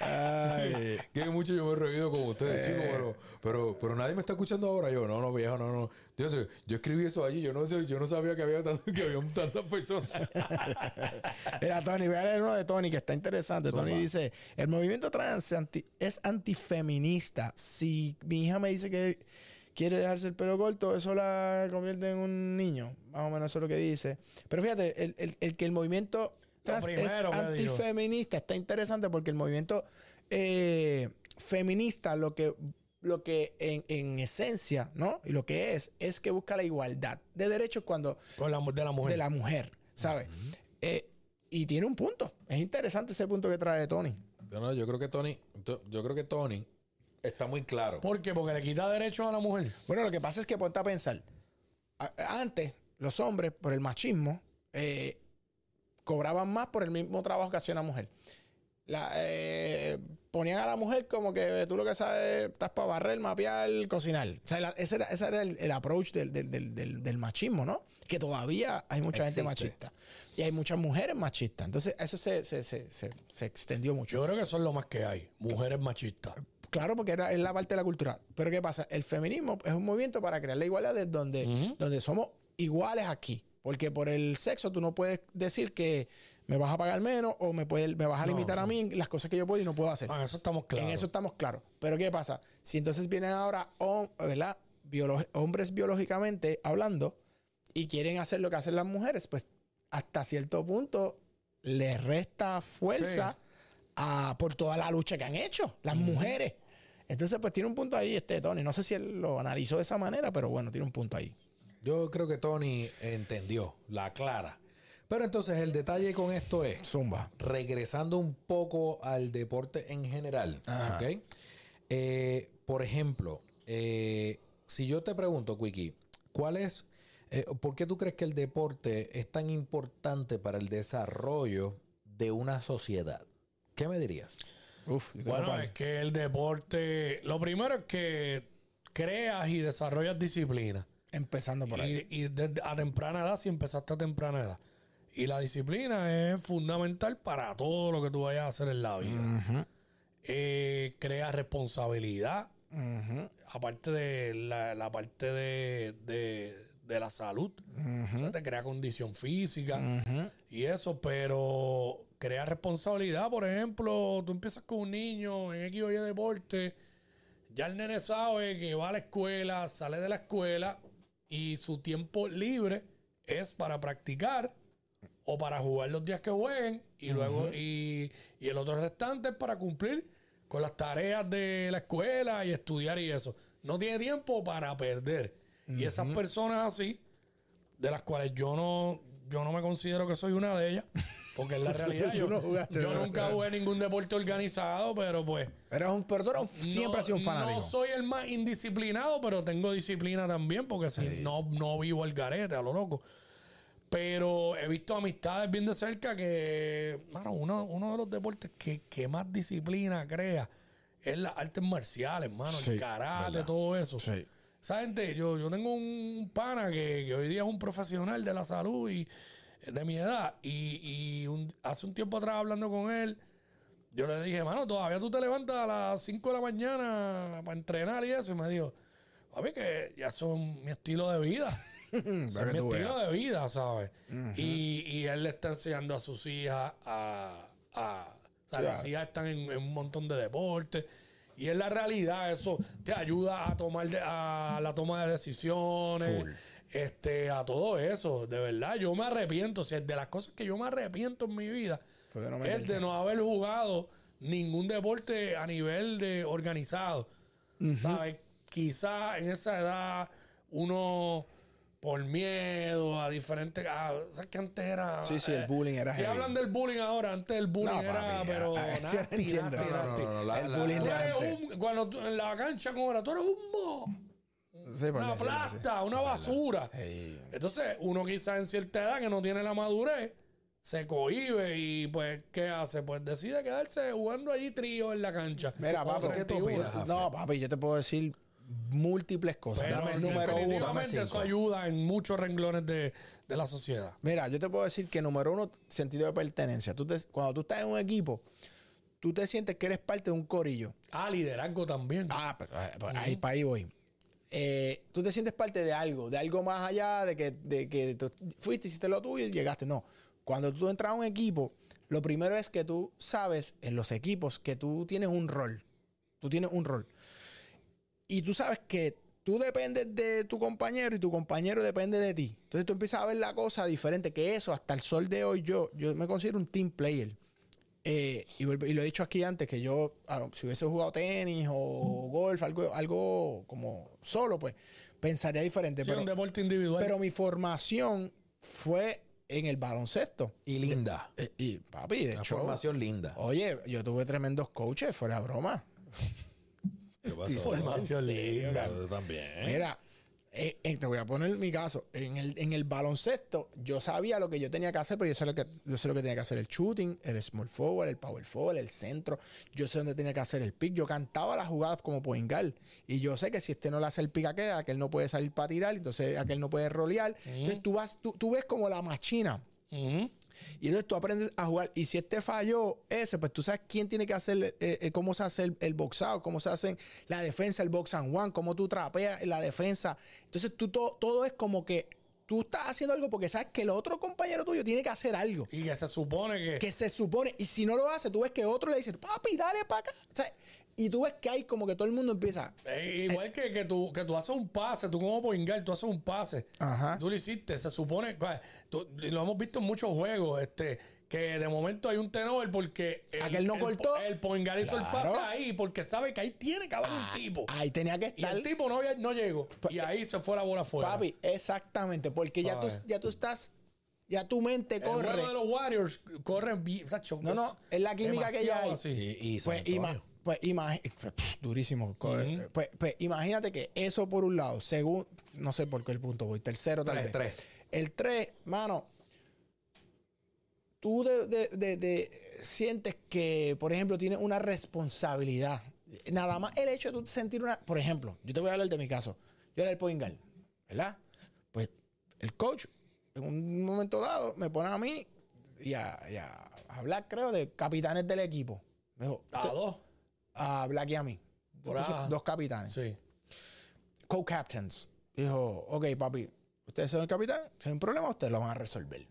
Speaker 3: Ay, *laughs*
Speaker 1: Qué mucho yo me he reído con ustedes, chicos, pero, pero, pero nadie me está escuchando ahora. Yo, no, no, viejo, no, no. Yo escribí eso allí, yo no sé, yo no sabía que había, tanto- que había tantas personas. *laughs*
Speaker 3: Mira, Tony, voy a leer uno de Tony que está interesante. Tony dice: El movimiento trans anti- es antifeminista. Si mi hija me dice que quiere dejarse el pelo corto, eso la convierte en un niño. Más o menos eso es lo que dice. Pero fíjate, el, el- el que el movimiento trans es
Speaker 2: primero
Speaker 3: antifeminista está interesante porque el movimiento eh, feminista lo que lo que en, en esencia, ¿no? Y lo que es, es que busca la igualdad de derechos cuando
Speaker 2: Con la, de la mujer.
Speaker 3: de la mujer, ¿sabes? Eh, y tiene un punto. Es interesante ese punto que trae Tony.
Speaker 1: Yo, no, yo creo que Tony, yo creo que Tony está muy claro.
Speaker 2: ¿Por qué? Porque le quita derechos a la mujer.
Speaker 3: Bueno, lo que pasa es que ponte a pensar. Antes, los hombres, por el machismo, eh, cobraban más por el mismo trabajo que hacía una mujer. La, eh, ponían a la mujer como que tú lo que sabes estás para barrer, mapear, cocinar. O sea, la- ese era, ese era el, el approach del, del- del- del- del machismo, ¿no? Que todavía hay mucha gente machista. Y hay muchas mujeres machistas. Entonces, eso se, se, se, se, se extendió mucho.
Speaker 2: Yo creo que eso es lo más que hay. Mujeres machistas.
Speaker 3: Claro, porque era, es la parte de la cultura. Pero ¿qué pasa? El feminismo es un movimiento para crear la igualdad de donde, donde somos iguales aquí. Porque por el sexo tú no puedes decir que me vas a pagar menos o me, puedes, me vas a
Speaker 2: No,
Speaker 3: limitar a mí en las cosas que yo puedo y no puedo hacer.
Speaker 2: Ah, eso estamos claros.
Speaker 3: En eso estamos claros. Pero ¿qué pasa? Si entonces vienen ahora hom- ¿verdad? Biolo- hombres biológicamente hablando y quieren hacer lo que hacen las mujeres, pues hasta cierto punto les resta fuerza a- por toda la lucha que han hecho las mujeres. Entonces, pues tiene un punto ahí este Tony. No sé si él lo analizó de esa manera, pero bueno, tiene un punto ahí.
Speaker 1: Yo creo que Tony entendió la clara. Pero entonces el detalle con esto es,
Speaker 3: Zumba.
Speaker 1: regresando un poco al deporte en general. Eh, por ejemplo, eh, si yo te pregunto, Quickie, ¿cuál es, eh, por qué tú crees que el deporte es tan importante para el desarrollo de una sociedad? ¿Qué me dirías?
Speaker 3: Uf, yo tengo
Speaker 2: Bueno,
Speaker 3: par.
Speaker 2: es que el deporte, lo primero es que creas y desarrollas disciplina.
Speaker 3: empezando por ahí.
Speaker 2: Y, y desde a temprana edad, si empezaste a temprana edad. Y la disciplina es fundamental para todo lo que tú vayas a hacer en la vida. Eh, crea responsabilidad, aparte de la, la parte de, de- de la salud. O sea, te crea condición física y eso, pero crea responsabilidad. Por ejemplo, tú empiezas con un niño en X o Y deporte, ya el nene sabe que va a la escuela, sale de la escuela y su tiempo libre es para practicar o para jugar los días que jueguen y luego y, y el otro restante es para cumplir con las tareas de la escuela y estudiar y eso. No tiene tiempo para perder. Y esas personas así, de las cuales yo no, yo no me considero que soy una de ellas, porque en la realidad *laughs* yo,
Speaker 3: no jugaste,
Speaker 2: yo
Speaker 3: ¿verdad?
Speaker 2: nunca jugué ningún deporte organizado, pero pues...
Speaker 3: Pero eres un- siempre
Speaker 2: no,
Speaker 3: has sido un fanático.
Speaker 2: No soy el más indisciplinado, pero tengo disciplina también, porque si no, no vivo el garete a lo loco. Pero he visto amistades bien de cerca que, mano, uno, uno de los deportes que, que más disciplina crea es las artes marciales, mano,
Speaker 3: Sí,
Speaker 2: el karate, todo eso.
Speaker 3: Sí.
Speaker 2: Esa gente, yo, yo tengo un pana que, que hoy día es un profesional de la salud y eh, de mi edad. Y, y un- hace un tiempo atrás hablando con él, yo le dije, mano, todavía tú te levantas a las 5 de la mañana para entrenar y eso. Y me dijo, papi, que ya son mi estilo de vida. *laughs* Es mi estilo
Speaker 3: veas.
Speaker 2: de vida, ¿sabes? y, y él le está enseñando a sus hijas a... a o sea,
Speaker 3: Sí,
Speaker 2: las hijas están en, en un montón de deportes. Y es la realidad, eso te ayuda a tomar de- a la toma de decisiones,
Speaker 3: Full.
Speaker 2: este, a todo eso. De verdad, yo me arrepiento. O sea, de las cosas que yo me arrepiento en mi vida
Speaker 3: Fue de no
Speaker 2: es de no haber jugado ningún deporte a nivel de organizado. ¿Sabes? Quizá en esa edad uno por miedo a diferentes... A, ¿Sabes que antes era...
Speaker 3: Sí, sí, el bullying era
Speaker 2: Si
Speaker 3: heavy.
Speaker 2: hablan del bullying ahora, antes el bullying
Speaker 3: No,
Speaker 2: era...
Speaker 3: papi,
Speaker 2: pero
Speaker 3: a- a- sí,
Speaker 2: nasty,
Speaker 3: entiendo.
Speaker 2: nasty,
Speaker 3: No, no,
Speaker 2: nasty.
Speaker 1: no, no, la-
Speaker 3: el
Speaker 1: la-
Speaker 3: bullying
Speaker 2: Tú
Speaker 3: de
Speaker 2: eres
Speaker 3: antes.
Speaker 2: un- cuando tú- en la cancha, ¿cómo era? Tú eres un mo,
Speaker 3: Sí,
Speaker 2: una plasta, una basura. Entonces, uno quizás en cierta edad que no tiene la madurez, se cohibe y pues, ¿qué hace? Pues decide quedarse jugando allí trío en la cancha.
Speaker 3: Mira, papi,
Speaker 1: ¿qué tú
Speaker 2: 31.
Speaker 1: opinas?
Speaker 3: No, papi, yo te puedo decir múltiples cosas.
Speaker 2: Pero
Speaker 3: Dame
Speaker 2: sí,
Speaker 3: número uno, dame
Speaker 2: definitivamente eso ayuda en muchos renglones de, de la sociedad.
Speaker 3: Mira, yo te puedo decir que número uno, sentido de pertenencia. Tú te- cuando tú estás en un equipo, tú te sientes que eres parte de un corillo.
Speaker 2: Ah, liderazgo también.
Speaker 3: Ah, pero eh, pues, ahí para ahí voy. Eh, tú te sientes parte de algo, de algo más allá de que, de que tú fuiste, hiciste lo tuyo y llegaste. No. Cuando tú entras a un equipo, lo primero es que tú sabes en los equipos que tú tienes un rol. Tú tienes un rol. Y tú sabes que tú dependes de tu compañero y tu compañero depende de ti. Entonces tú empiezas a ver la cosa diferente. Que eso, hasta el sol de hoy, yo, yo me considero un team player. Eh, y, lo he dicho aquí antes, que yo, ah, si hubiese jugado tenis o golf, algo, algo como solo, pues pensaría diferente.
Speaker 2: Sí,
Speaker 3: pero,
Speaker 2: un deporte individual.
Speaker 3: pero mi formación fue en el baloncesto.
Speaker 1: Y linda.
Speaker 3: Eh, y papi, de
Speaker 1: Una
Speaker 3: hecho,
Speaker 1: formación linda.
Speaker 3: oye, yo tuve tremendos coaches, fuera broma.
Speaker 1: ¿Qué pasó?
Speaker 2: Formación
Speaker 3: ¿En serio,
Speaker 2: linda.
Speaker 1: Yo también.
Speaker 3: Mira, eh, eh, te voy a poner mi caso. En el, en el baloncesto, yo sabía lo que yo tenía que hacer, pero yo sé lo que, yo sé lo que tenía que hacer el shooting, el small forward, el power forward, el centro. Yo sé dónde tenía que hacer el pick. Yo cantaba las jugadas como point guard. Y yo sé que si este no le hace el pick a aquel, aquel no puede salir para tirar, entonces aquel no puede rolear. Entonces tú, vas, tú, tú ves como la machina.
Speaker 2: Ujú.
Speaker 3: Y entonces tú aprendes a jugar. Y si este falló ese, pues tú sabes quién tiene que hacer, eh, eh, cómo se hace el, el boxado, cómo se hace la defensa, el box and one, cómo tú trapeas la defensa. Entonces tú to- todo es como que tú estás haciendo algo porque sabes que el otro compañero tuyo tiene que hacer algo.
Speaker 2: Y que se supone que...
Speaker 3: Que se supone. Y si no lo hace, tú ves que otro le dice, papi, dale para acá. O sea, y tú ves que hay como que todo el mundo empieza.
Speaker 2: Eh, igual que, que, tú, que tú haces un pase, tú como poingal, tú haces un pase.
Speaker 3: Ajá.
Speaker 2: Tú lo hiciste, se supone, tú- lo hemos visto en muchos juegos, este, que de momento hay un tenor porque el,
Speaker 3: Aquel no
Speaker 2: el,
Speaker 3: cortó.
Speaker 2: El poingal hizo el pase ahí porque sabe que ahí tiene que haber un tipo.
Speaker 3: Ahí tenía que
Speaker 2: Y
Speaker 3: estar.
Speaker 2: el tipo no, no llegó. Y ahí se fue la bola fuera.
Speaker 3: Papi, exactamente. Porque ya tú, ya tú estás. Ya tu mente
Speaker 2: el
Speaker 3: corre.
Speaker 2: juego de los Warriors corren bien.
Speaker 3: No, no, es la química que ya hay.
Speaker 2: así.
Speaker 1: Y, y
Speaker 3: Pues, ima- pues ima- *laughs* durísimo. Co- pues, pues imagínate que eso por un lado, según, no sé por qué el punto voy, tercero tal
Speaker 1: Tres,
Speaker 3: vez.
Speaker 1: tres.
Speaker 3: El 3, mano, tú de, de- de- de- sientes que, por ejemplo, tienes una responsabilidad. Nada más el hecho de tú sentir una, por ejemplo, yo te voy a hablar de mi caso. Yo era el point guard, ¿verdad? Pues el coach, en un momento dado, me pone a mí y a, y a hablar, creo, de capitanes del equipo. Me dijo,
Speaker 2: A dos.
Speaker 3: a Black y a mí. Entonces, dos capitanes.
Speaker 2: Sí.
Speaker 3: Co-captains. Dijo, ok, papi, ustedes son el capitán, si hay un problema, ustedes lo van a resolver.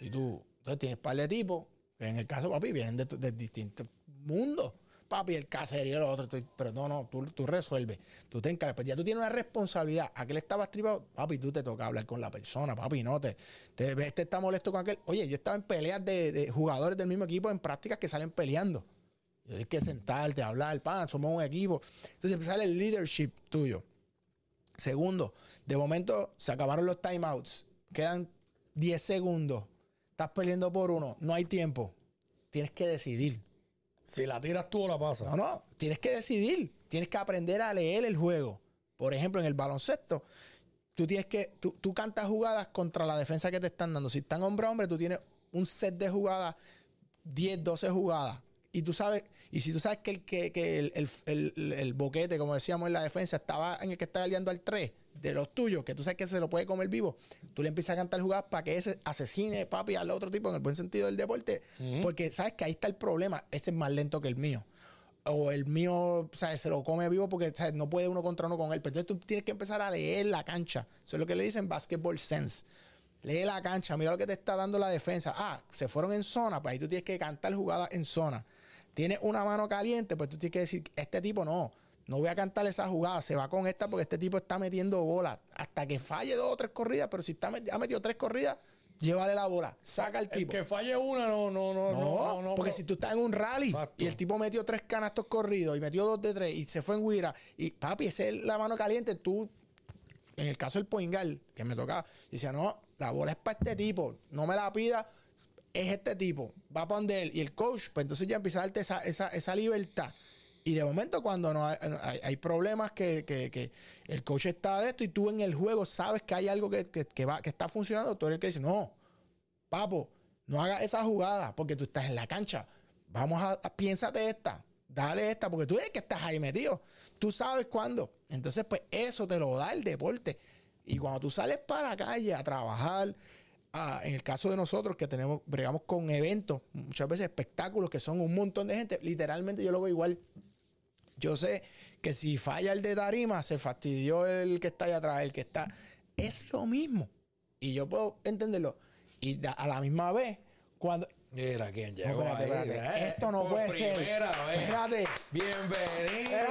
Speaker 3: Y tú, entonces tienes par de tipos, que en el caso, papi, vienen de, distintos mundos. Papi, el caserío, el otro, pero no, no, tú, tú resuelves. Tú te encargas, pues ya tú tienes una responsabilidad. Aquel estaba estripado, papi, tú te toca hablar con la persona, papi, no te, te este está molesto con aquel. Oye, yo estaba en peleas de, de jugadores del mismo equipo en prácticas que salen peleando. Y Tienes que sentarte, hablar, pan, somos un equipo. Entonces empieza el leadership tuyo. Segundo, de momento se acabaron los timeouts. Quedan 10 segundos, estás perdiendo por uno, no hay tiempo. Tienes que decidir.
Speaker 2: Si la tiras tú o la pasas.
Speaker 3: No, no, tienes que decidir. Tienes que aprender a leer el juego. Por ejemplo, en el baloncesto, tú tienes que, tú, tú cantas jugadas contra la defensa que te están dando. Si están hombre a hombre, tú tienes un set de jugadas, 10, 12 jugadas. Y tú sabes, y si tú sabes que el, que, que el, el- el- el boquete, como decíamos en la defensa, estaba en el que está aliando al 3 de los tuyos, que tú sabes que se lo puede comer vivo, tú le empiezas a cantar jugadas para que ese asesine, papi, al otro tipo en el buen sentido del deporte. Porque sabes que ahí está el problema. Ese es más lento que el mío o el mío, ¿sabes? Se lo come vivo porque ¿sabes? no puede uno contra uno con él. Pero entonces tú tienes que empezar a leer la cancha. Eso es lo que le dicen basketball sense. Lee la cancha, mira lo que te está dando la defensa. Ah, se fueron en zona, pues ahí tú tienes que cantar jugadas en zona. Tienes una mano caliente, pues tú tienes que decir, este tipo no, no voy a cantar esa jugada, se va con esta porque este tipo está metiendo bola. Hasta que falle dos o tres corridas, pero si está met- ha metido tres corridas, llévale la bola, saca al
Speaker 2: El
Speaker 3: tipo.
Speaker 2: que falle una, no, no, no,
Speaker 3: No,
Speaker 2: no, no.
Speaker 3: porque
Speaker 2: pero-
Speaker 3: si tú estás en un rally
Speaker 2: Exacto.
Speaker 3: y el tipo metió tres canastos corridos y metió dos de tres y se fue en Guira y papi, esa es la mano caliente, tú, en el caso del Poingal, que me tocaba, decía, no, la bola es para este tipo, no me la pida, es este tipo, va donde él. Y el coach, pues entonces ya empieza a darte esa, esa, esa libertad. Y de momento cuando no hay, hay- problemas que, que- que el coach está de esto y tú en el juego sabes que hay algo que, que- va, que está funcionando, tú eres el que dice, no, papo, no hagas esa jugada porque tú estás en la cancha. Vamos a, a- piénsate esta, dale esta, porque tú eres que estás ahí metido. Tú sabes cuándo. Entonces, pues eso te lo da el deporte. Y cuando tú sales para la calle a trabajar, en el caso de nosotros que tenemos, bregamos con eventos, muchas veces espectáculos que son un montón de gente, literalmente yo lo veo igual. Yo sé que si falla el de tarima, se fastidió el que está allá atrás, el que está. Es lo mismo. Y yo puedo entenderlo. Y da- a la misma vez, cuando.
Speaker 1: Mira quién
Speaker 3: No,
Speaker 1: llegó
Speaker 3: espérate,
Speaker 1: ahí.
Speaker 3: espérate.
Speaker 1: eh,
Speaker 3: Esto no puede ser.
Speaker 1: vez.
Speaker 3: Espérate.
Speaker 1: Bienvenida.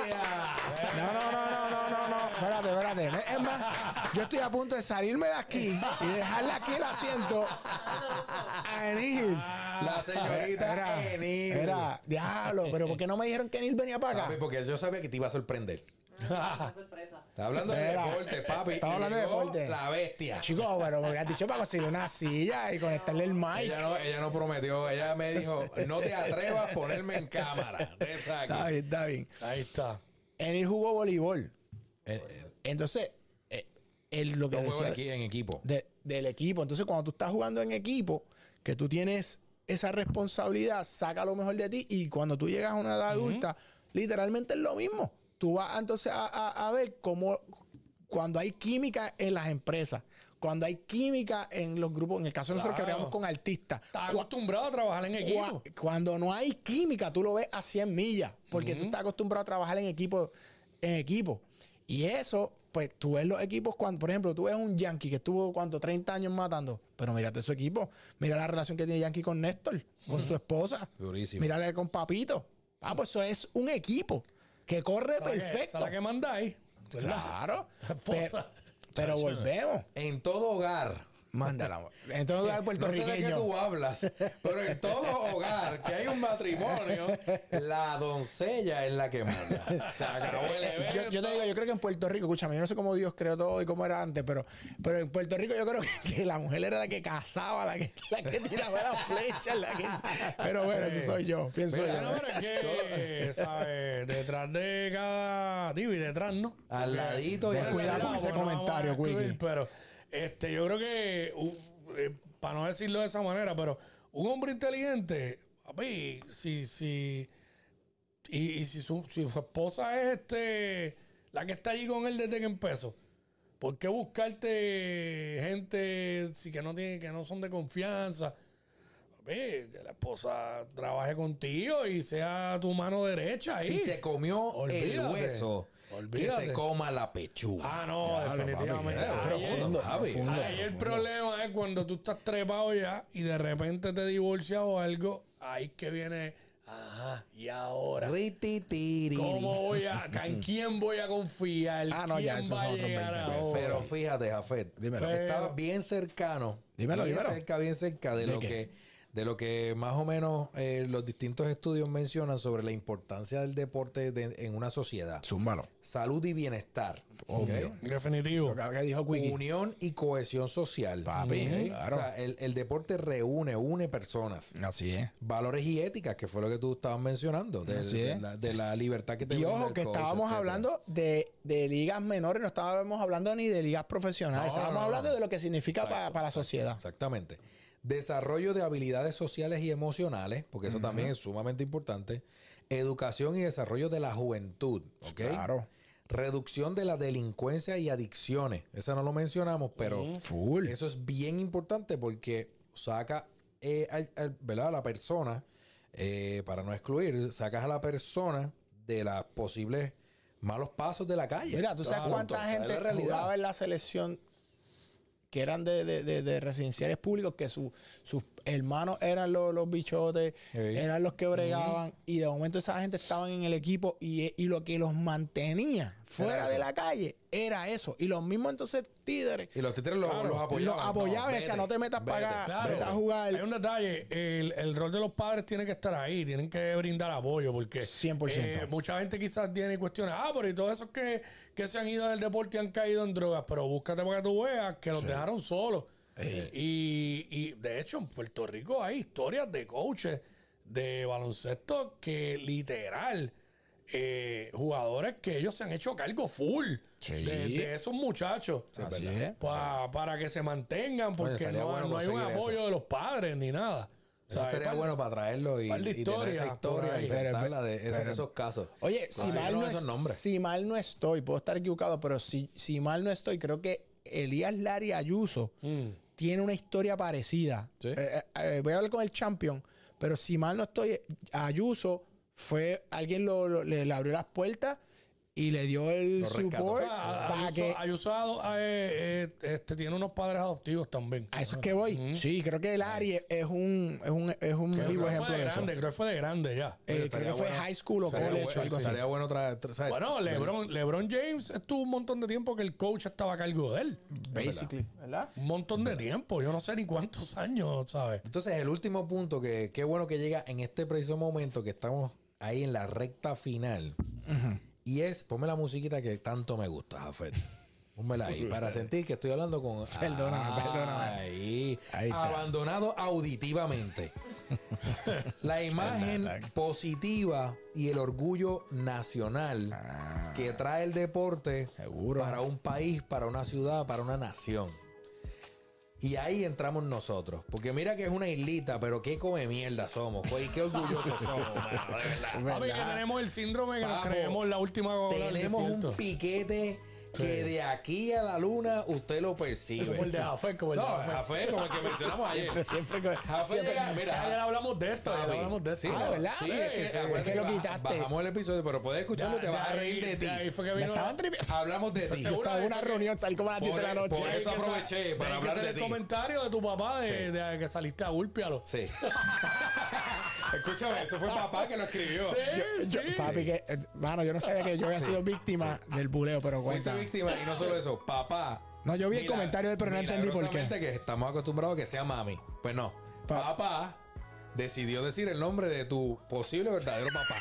Speaker 3: No, no, no, no, no, no, no. Espérate, espérate. Es más, yo estoy a punto de salirme de aquí y dejarle aquí el asiento a Enil.
Speaker 1: La señorita
Speaker 3: Era,
Speaker 1: Enil.
Speaker 3: era, diablo, pero ¿por qué no me dijeron que Enil venía para
Speaker 1: Papi,
Speaker 3: acá?
Speaker 1: porque yo sabía que te iba a sorprender.
Speaker 5: sorpresa.
Speaker 1: Está hablando de
Speaker 3: Era.
Speaker 1: deporte, papi.
Speaker 3: Estaba
Speaker 1: y
Speaker 3: hablando de deporte.
Speaker 1: La bestia.
Speaker 3: Chico, pero me hubieras dicho para conseguir una silla y conectarle el mic.
Speaker 1: Ella no, ella no prometió, ella me dijo, no te atrevas a ponerme en cámara. Exacto.
Speaker 3: Está bien, está bien.
Speaker 2: Ahí está.
Speaker 3: Enil jugó voleibol.
Speaker 1: Eh, eh,
Speaker 3: Entonces, él lo que
Speaker 1: Yo
Speaker 3: decía
Speaker 1: aquí en equipo.
Speaker 3: de- del equipo. Entonces, cuando tú estás jugando en equipo, que tú tienes esa responsabilidad, saca lo mejor de ti. Y cuando tú llegas a una edad adulta, literalmente es lo mismo. Tú vas entonces a, a- a ver cómo, cuando hay química en las empresas, cuando hay química en los grupos, en el caso de nosotros que hablamos con artistas,
Speaker 2: Estás acostumbrado a trabajar en equipo.
Speaker 3: Cua- Cuando no hay química, tú lo ves a 100 millas, porque tú estás acostumbrado a trabajar en equipo, en equipo. Y eso, pues tú ves los equipos cuando, por ejemplo, tú ves un Yankee que estuvo cuánto 30 años matando, pero mírate su equipo, mira la relación que tiene Yankee con Néstor, con su esposa,
Speaker 1: Durísimo.
Speaker 3: mírale con Papito. Ah, pues eso es un equipo que corre perfecto.
Speaker 2: la que mandáis. ¿verdad?
Speaker 3: Claro. *laughs*
Speaker 2: Esposa.
Speaker 3: Pero, pero volvemos.
Speaker 1: En todo hogar.
Speaker 3: Mándala. En todo lugar
Speaker 1: No sé de qué
Speaker 3: puertorriqueño.
Speaker 1: tú hablas, pero en todo hogar que hay un matrimonio, la doncella es la que manda. Se acabó el evento.
Speaker 3: Yo, yo te digo, yo creo que en Puerto Rico, escúchame, yo no sé cómo Dios creó todo y cómo era antes, pero, pero en Puerto Rico yo creo que, que la mujer era la que cazaba, la que, la que tiraba las flechas, la que... Pero bueno, eso soy yo, pienso
Speaker 1: Mira,
Speaker 3: yo.
Speaker 2: No, pero es que, ¿sabes? Detrás de cada. Digo, y detrás, ¿no?
Speaker 1: Al ladito
Speaker 3: Ten cuidado con ese comentario, Quickie.
Speaker 2: Pero este, yo creo que, uf, eh, para no decirlo de esa manera, pero un hombre inteligente, papi, si, si, y, y si, su, si su esposa es este, la que está allí con él desde que empezó, ¿por qué buscarte gente si que no tiene, que no son de confianza? Papi, que la esposa trabaje contigo y sea tu mano derecha ahí.
Speaker 1: Si se comió el
Speaker 2: Olvídate.
Speaker 1: que se coma la pechuga.
Speaker 2: Ah, no, definitivamente. Ahí
Speaker 1: profundo,
Speaker 2: el problema es cuando tú estás trepado ya y de repente te divorcias o algo, ahí que viene, ajá, y ahora.
Speaker 1: Rititiri.
Speaker 2: ¿Cómo voy a, *laughs* en quién voy a confiar?
Speaker 3: Ah, no, ya,
Speaker 2: ¿Quién
Speaker 3: esos
Speaker 2: va
Speaker 3: son otros
Speaker 2: llegar
Speaker 3: 20 pesos.
Speaker 2: ahora?
Speaker 1: Pero fíjate, Jafet,
Speaker 3: Dímelo.
Speaker 1: estaba bien cercano.
Speaker 3: Dímelo,
Speaker 1: bien
Speaker 3: dímelo.
Speaker 1: cerca, bien cerca de,
Speaker 3: ¿De
Speaker 1: lo
Speaker 3: qué?
Speaker 1: que de lo que más o menos eh, los distintos estudios mencionan sobre la importancia del deporte de- en una sociedad.
Speaker 3: Zúmbalo.
Speaker 1: Salud y bienestar.
Speaker 3: Obvio.
Speaker 1: ¿ok?
Speaker 2: Definitivo.
Speaker 3: Lo que dijo Quickie.
Speaker 1: Unión y cohesión social.
Speaker 3: Papi, claro.
Speaker 1: O sea, el, el deporte reúne, une personas.
Speaker 3: Así es.
Speaker 1: Valores y éticas, que fue lo que tú estabas mencionando, de,
Speaker 3: Así
Speaker 1: de
Speaker 3: es.
Speaker 1: la, de la libertad que te
Speaker 3: Y ojo, que
Speaker 1: coach,
Speaker 3: estábamos
Speaker 1: etcétera.
Speaker 3: hablando de, de ligas menores, no estábamos hablando ni de ligas profesionales,
Speaker 2: No,
Speaker 3: estábamos
Speaker 2: no, no.
Speaker 3: hablando de lo que significa pa- para la sociedad.
Speaker 1: Exactamente. Desarrollo de habilidades sociales y emocionales, porque eso también es sumamente importante. Educación y desarrollo de la juventud. ¿ok?
Speaker 3: Claro.
Speaker 1: Reducción de la delincuencia y adicciones. Esa no lo mencionamos, pero
Speaker 3: Full.
Speaker 1: eso es bien importante porque saca eh, a la persona, eh, para no excluir, sacas a la persona de los posibles malos pasos de la calle.
Speaker 3: Mira, ¿tú sabes cuánta gente jugaba en la selección que eran de, de- de- de residenciales públicos, que su- sus hermanos eran los, los bichotes, eran los que bregaban, y de momento esa gente estaban en el equipo y, y lo que los mantenía fuera
Speaker 1: Era
Speaker 3: de la calle era eso. Y los mismos entonces títeres
Speaker 1: Y los títeres los,
Speaker 2: Claro.
Speaker 1: los apoyaban.
Speaker 3: los apoyaban
Speaker 1: No,
Speaker 3: decían,
Speaker 1: vete,
Speaker 3: no te metas para acá,
Speaker 2: Claro.
Speaker 3: vete a jugar.
Speaker 2: Hay un detalle, el, el rol de los padres tiene que estar ahí, tienen que brindar apoyo, porque
Speaker 3: 100%.
Speaker 2: eh, mucha gente quizás tiene cuestiones, ah, pero y todos esos que, que se han ido del deporte y han caído en drogas, pero búscate para que tú veas que los dejaron solos. Y, y de hecho en Puerto Rico hay historias de coaches de baloncesto que literal... eh, jugadores que ellos se han hecho cargo full
Speaker 3: Sí.
Speaker 2: de, de esos muchachos
Speaker 3: Así es.
Speaker 2: Pa- para que se mantengan, porque no,
Speaker 1: bueno
Speaker 2: no hay un apoyo
Speaker 1: eso.
Speaker 2: de los padres ni nada.
Speaker 1: Eso sería bueno para traerlo y,
Speaker 2: de
Speaker 1: y tener esa historia y de esos,
Speaker 3: pero-
Speaker 1: esos casos.
Speaker 3: Oye, si mal, no es- si mal no estoy, puedo estar equivocado, pero si, si mal no estoy, creo que Elías Lari Ayuso
Speaker 2: Mm.
Speaker 3: Tiene una historia parecida.
Speaker 1: Sí.
Speaker 3: Eh, eh, eh, voy a hablar con el champion, pero si mal no estoy, Ayuso fue alguien lo, lo- le, le abrió las puertas y le dio el support
Speaker 2: Ah,
Speaker 3: para
Speaker 2: Ayuso,
Speaker 3: que
Speaker 2: Ayuso ado- eh, eh, este, tiene unos padres adoptivos también.
Speaker 3: a eso es que voy. Sí, creo que Lari es un es un, es un
Speaker 2: Creo,
Speaker 3: vivo
Speaker 2: creo
Speaker 3: ejemplo
Speaker 2: fue de
Speaker 3: de eso.
Speaker 2: creo que fue de grande ya.
Speaker 3: Eh, creo
Speaker 1: Estaría
Speaker 3: que fue
Speaker 1: bueno-
Speaker 3: high school o college
Speaker 1: bueno-
Speaker 3: algo así.
Speaker 1: Sería bueno traer. tra- ¿sabes?
Speaker 2: Bueno, LeBron, LeBron James estuvo un montón de tiempo que el coach estaba a cargo de él.
Speaker 3: Basically, ¿verdad?
Speaker 2: Un montón de tiempo. Yo no sé ni cuántos años, ¿sabes?
Speaker 1: Entonces, el último punto que qué bueno que llega en este preciso momento que estamos ahí en la recta final. Y es, ponme la musiquita que tanto me gusta, Jafet. Pónmela ahí para *laughs* sentir que estoy hablando con.
Speaker 3: Perdóname, perdóname.
Speaker 1: Ahí.
Speaker 3: Ahí está.
Speaker 1: Abandonado auditivamente. *laughs* la imagen positiva y el orgullo nacional que trae el deporte
Speaker 3: Ah. Seguro.
Speaker 1: para un país, para una ciudad, para una nación. Y ahí entramos nosotros. Porque mira que es una islita, pero qué come mierda somos. pues, Y qué orgullosos *laughs* somos, mano, de verdad.
Speaker 2: Papi, que tenemos el síndrome que nos creemos la última
Speaker 1: Tenemos un piquete que de aquí a la luna usted lo percibe.
Speaker 2: Como el de Jafé, como el de
Speaker 1: No,
Speaker 2: Jafé.
Speaker 1: Jafé, como el que mencionamos ayer.
Speaker 3: Siempre, siempre. que-
Speaker 1: Jafé llega,
Speaker 2: Que ayer
Speaker 1: mira.
Speaker 2: hablamos de esto, ayer hablamos de esto.
Speaker 1: Sí,
Speaker 3: Ah, ¿verdad?
Speaker 1: Sí, es que,
Speaker 3: es que lo quitaste.
Speaker 1: Bajamos el episodio, pero puedes escucharlo y te vas a reír de ti.
Speaker 2: ahí fue que vino-
Speaker 3: estaban
Speaker 1: Hablamos de ti.
Speaker 3: Estaba en una reunión, salí como a las 10 de la
Speaker 1: Por-
Speaker 3: noche.
Speaker 1: por eso aproveché para hablar de
Speaker 2: el
Speaker 1: ti.
Speaker 2: comentario de tu papá de, que saliste a Úlpialo.
Speaker 1: Sí. *laughs* Escúchame, eso fue papá que lo escribió.
Speaker 2: Sí,
Speaker 3: Yo-
Speaker 2: sí.
Speaker 3: papi, que, eh, mano, yo no sabía que yo había sido víctima del buleo, pero
Speaker 1: Fuiste
Speaker 3: cuenta.
Speaker 1: víctima y no solo eso, papá.
Speaker 3: No, yo vi el comentario de él, pero no entendí por qué.
Speaker 1: milagrosamente que estamos acostumbrados a que sea mami. Pues no.
Speaker 3: Pa-
Speaker 1: papá decidió decir el nombre de tu posible verdadero papá.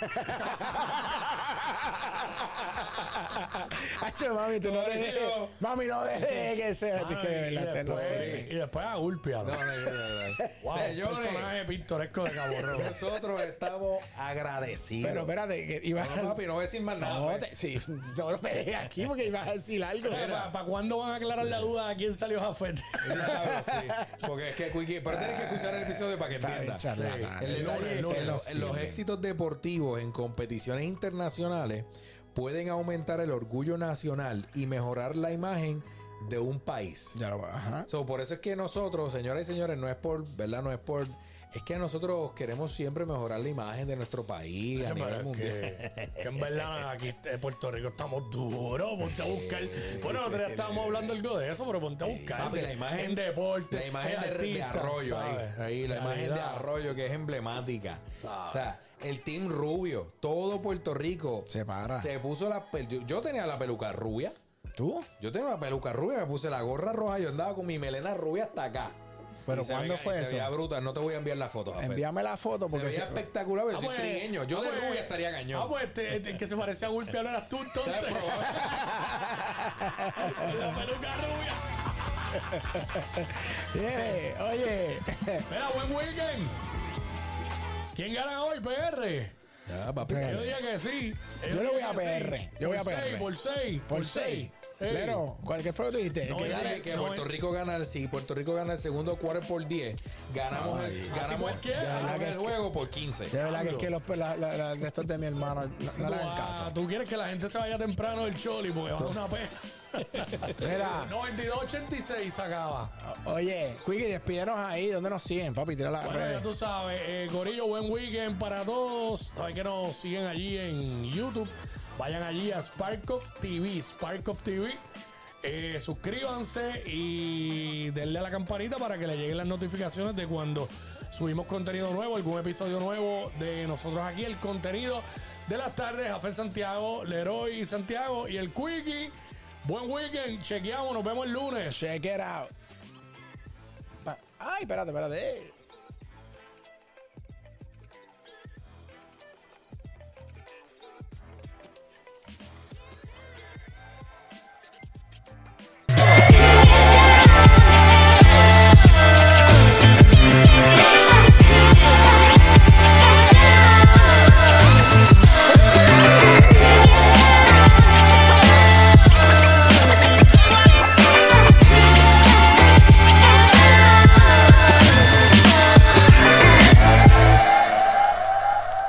Speaker 1: *laughs*
Speaker 3: Hacho, mami, tú no dejes. Mami, no dejes que sea. Que de
Speaker 2: y,
Speaker 3: verdad, te no
Speaker 2: después,
Speaker 3: sé.
Speaker 2: y después a.
Speaker 1: No, no, no, no, no.
Speaker 2: Wow,
Speaker 1: Señores,
Speaker 2: personaje pintoresco de Cabo Rojo.
Speaker 1: nosotros estamos agradecidos.
Speaker 3: Pero espérate, que ibas
Speaker 1: No, papi, no voy a decir más nada.
Speaker 3: No,
Speaker 1: Fe.
Speaker 3: te- sí, *laughs* no lo pegué aquí porque ibas a decir algo.
Speaker 2: ¿Para cuándo van a aclarar la duda a quién salió Jafet?
Speaker 1: Claro, sí. Porque es que Quickie, pero tienes que escuchar el episodio para que entiendas. Los, éxitos deportivos en competiciones internacionales pueden aumentar el orgullo nacional y mejorar la imagen de un país.
Speaker 3: Ya lo ajá.
Speaker 1: So, por eso es que nosotros, señoras y señores, no es por, ¿verdad? No es por. Es que nosotros queremos siempre mejorar la imagen de nuestro país a nivel mundial.
Speaker 2: que, que en verdad aquí en Puerto Rico estamos duros. Ponte a buscar. Bueno, día estábamos hablando algo de eso, pero ponte a buscar.
Speaker 1: Papi, la imagen,
Speaker 2: en deporte.
Speaker 1: la imagen
Speaker 2: en
Speaker 1: de, de
Speaker 2: artistas,
Speaker 1: Arroyo ahí,
Speaker 2: ¿sabes?
Speaker 1: ahí, la imagen de. Arroyo que es emblemática.
Speaker 2: ¿Sabes?
Speaker 1: O sea, el Team Rubio, todo Puerto Rico
Speaker 3: Se para.
Speaker 1: se puso la yo, yo tenía la peluca rubia.
Speaker 3: ¿Tú?
Speaker 1: Yo tenía una peluca rubia, me puse la gorra roja, yo andaba con mi melena rubia hasta acá.
Speaker 3: Pero
Speaker 1: se
Speaker 3: ¿cuándo fue
Speaker 1: se
Speaker 3: eso?
Speaker 1: veía bruta. No te voy a enviar la foto, Jafet.
Speaker 3: Envíame la foto
Speaker 1: Se
Speaker 3: porque
Speaker 1: veía
Speaker 3: si-
Speaker 1: espectacular, pero
Speaker 2: Ah,
Speaker 1: soy
Speaker 2: pues,
Speaker 1: trigueño. Yo
Speaker 2: ah,
Speaker 1: de
Speaker 2: pues,
Speaker 1: rubia estaría
Speaker 2: Ah,
Speaker 1: cañón.
Speaker 2: pues este, este, que se parecía a Gulpiano eras tú *laughs* entonces. *laughs* La peluca rubia. *laughs*
Speaker 3: Viene, oye.
Speaker 2: Mira, buen weekend. ¿Quién gana hoy, PR?
Speaker 1: Ya, papi.
Speaker 2: Yo dije que sí.
Speaker 3: Yo le voy a PR. Yo voy a
Speaker 2: por
Speaker 3: PR.
Speaker 2: seis, por 6.
Speaker 3: Por seis. Pero, ¿cuál fue lo que tú dijiste?
Speaker 2: No,
Speaker 3: Que
Speaker 2: yo
Speaker 3: gane-
Speaker 2: dije
Speaker 1: que
Speaker 2: No,
Speaker 1: Puerto
Speaker 2: eh.
Speaker 1: Rico gana el si Puerto Rico gana el segundo quarter por 10 ganamos
Speaker 3: Ay.
Speaker 1: el, ganamos,
Speaker 2: cualquiera.
Speaker 1: ganamos el juego por 15
Speaker 3: de verdad que es que los la, la- la- de estos de mi hermano no, no le hagan caso.
Speaker 2: Tú quieres que la gente se vaya temprano del Choli porque va a una *laughs* pena.
Speaker 3: Mira,
Speaker 2: 92-86 se acaba.
Speaker 3: oye, Quickie, despídenos ahí. ¿Dónde nos siguen, papi? Tira la
Speaker 2: Bueno, ya
Speaker 3: red.
Speaker 2: tú sabes, eh, Corillo, buen weekend para todos. Saben que nos siguen allí en YouTube. Vayan allí a Spark of TV, Spark of TV. Eh, suscríbanse y denle a la campanita para que le lleguen las notificaciones de cuando subimos contenido nuevo, algún episodio nuevo de nosotros aquí, el contenido de las tardes, Jafel Santiago, Leroy Santiago y el Quickie. Buen weekend, chequeamos, nos vemos el lunes.
Speaker 3: Check it out. Ay, espérate, espérate.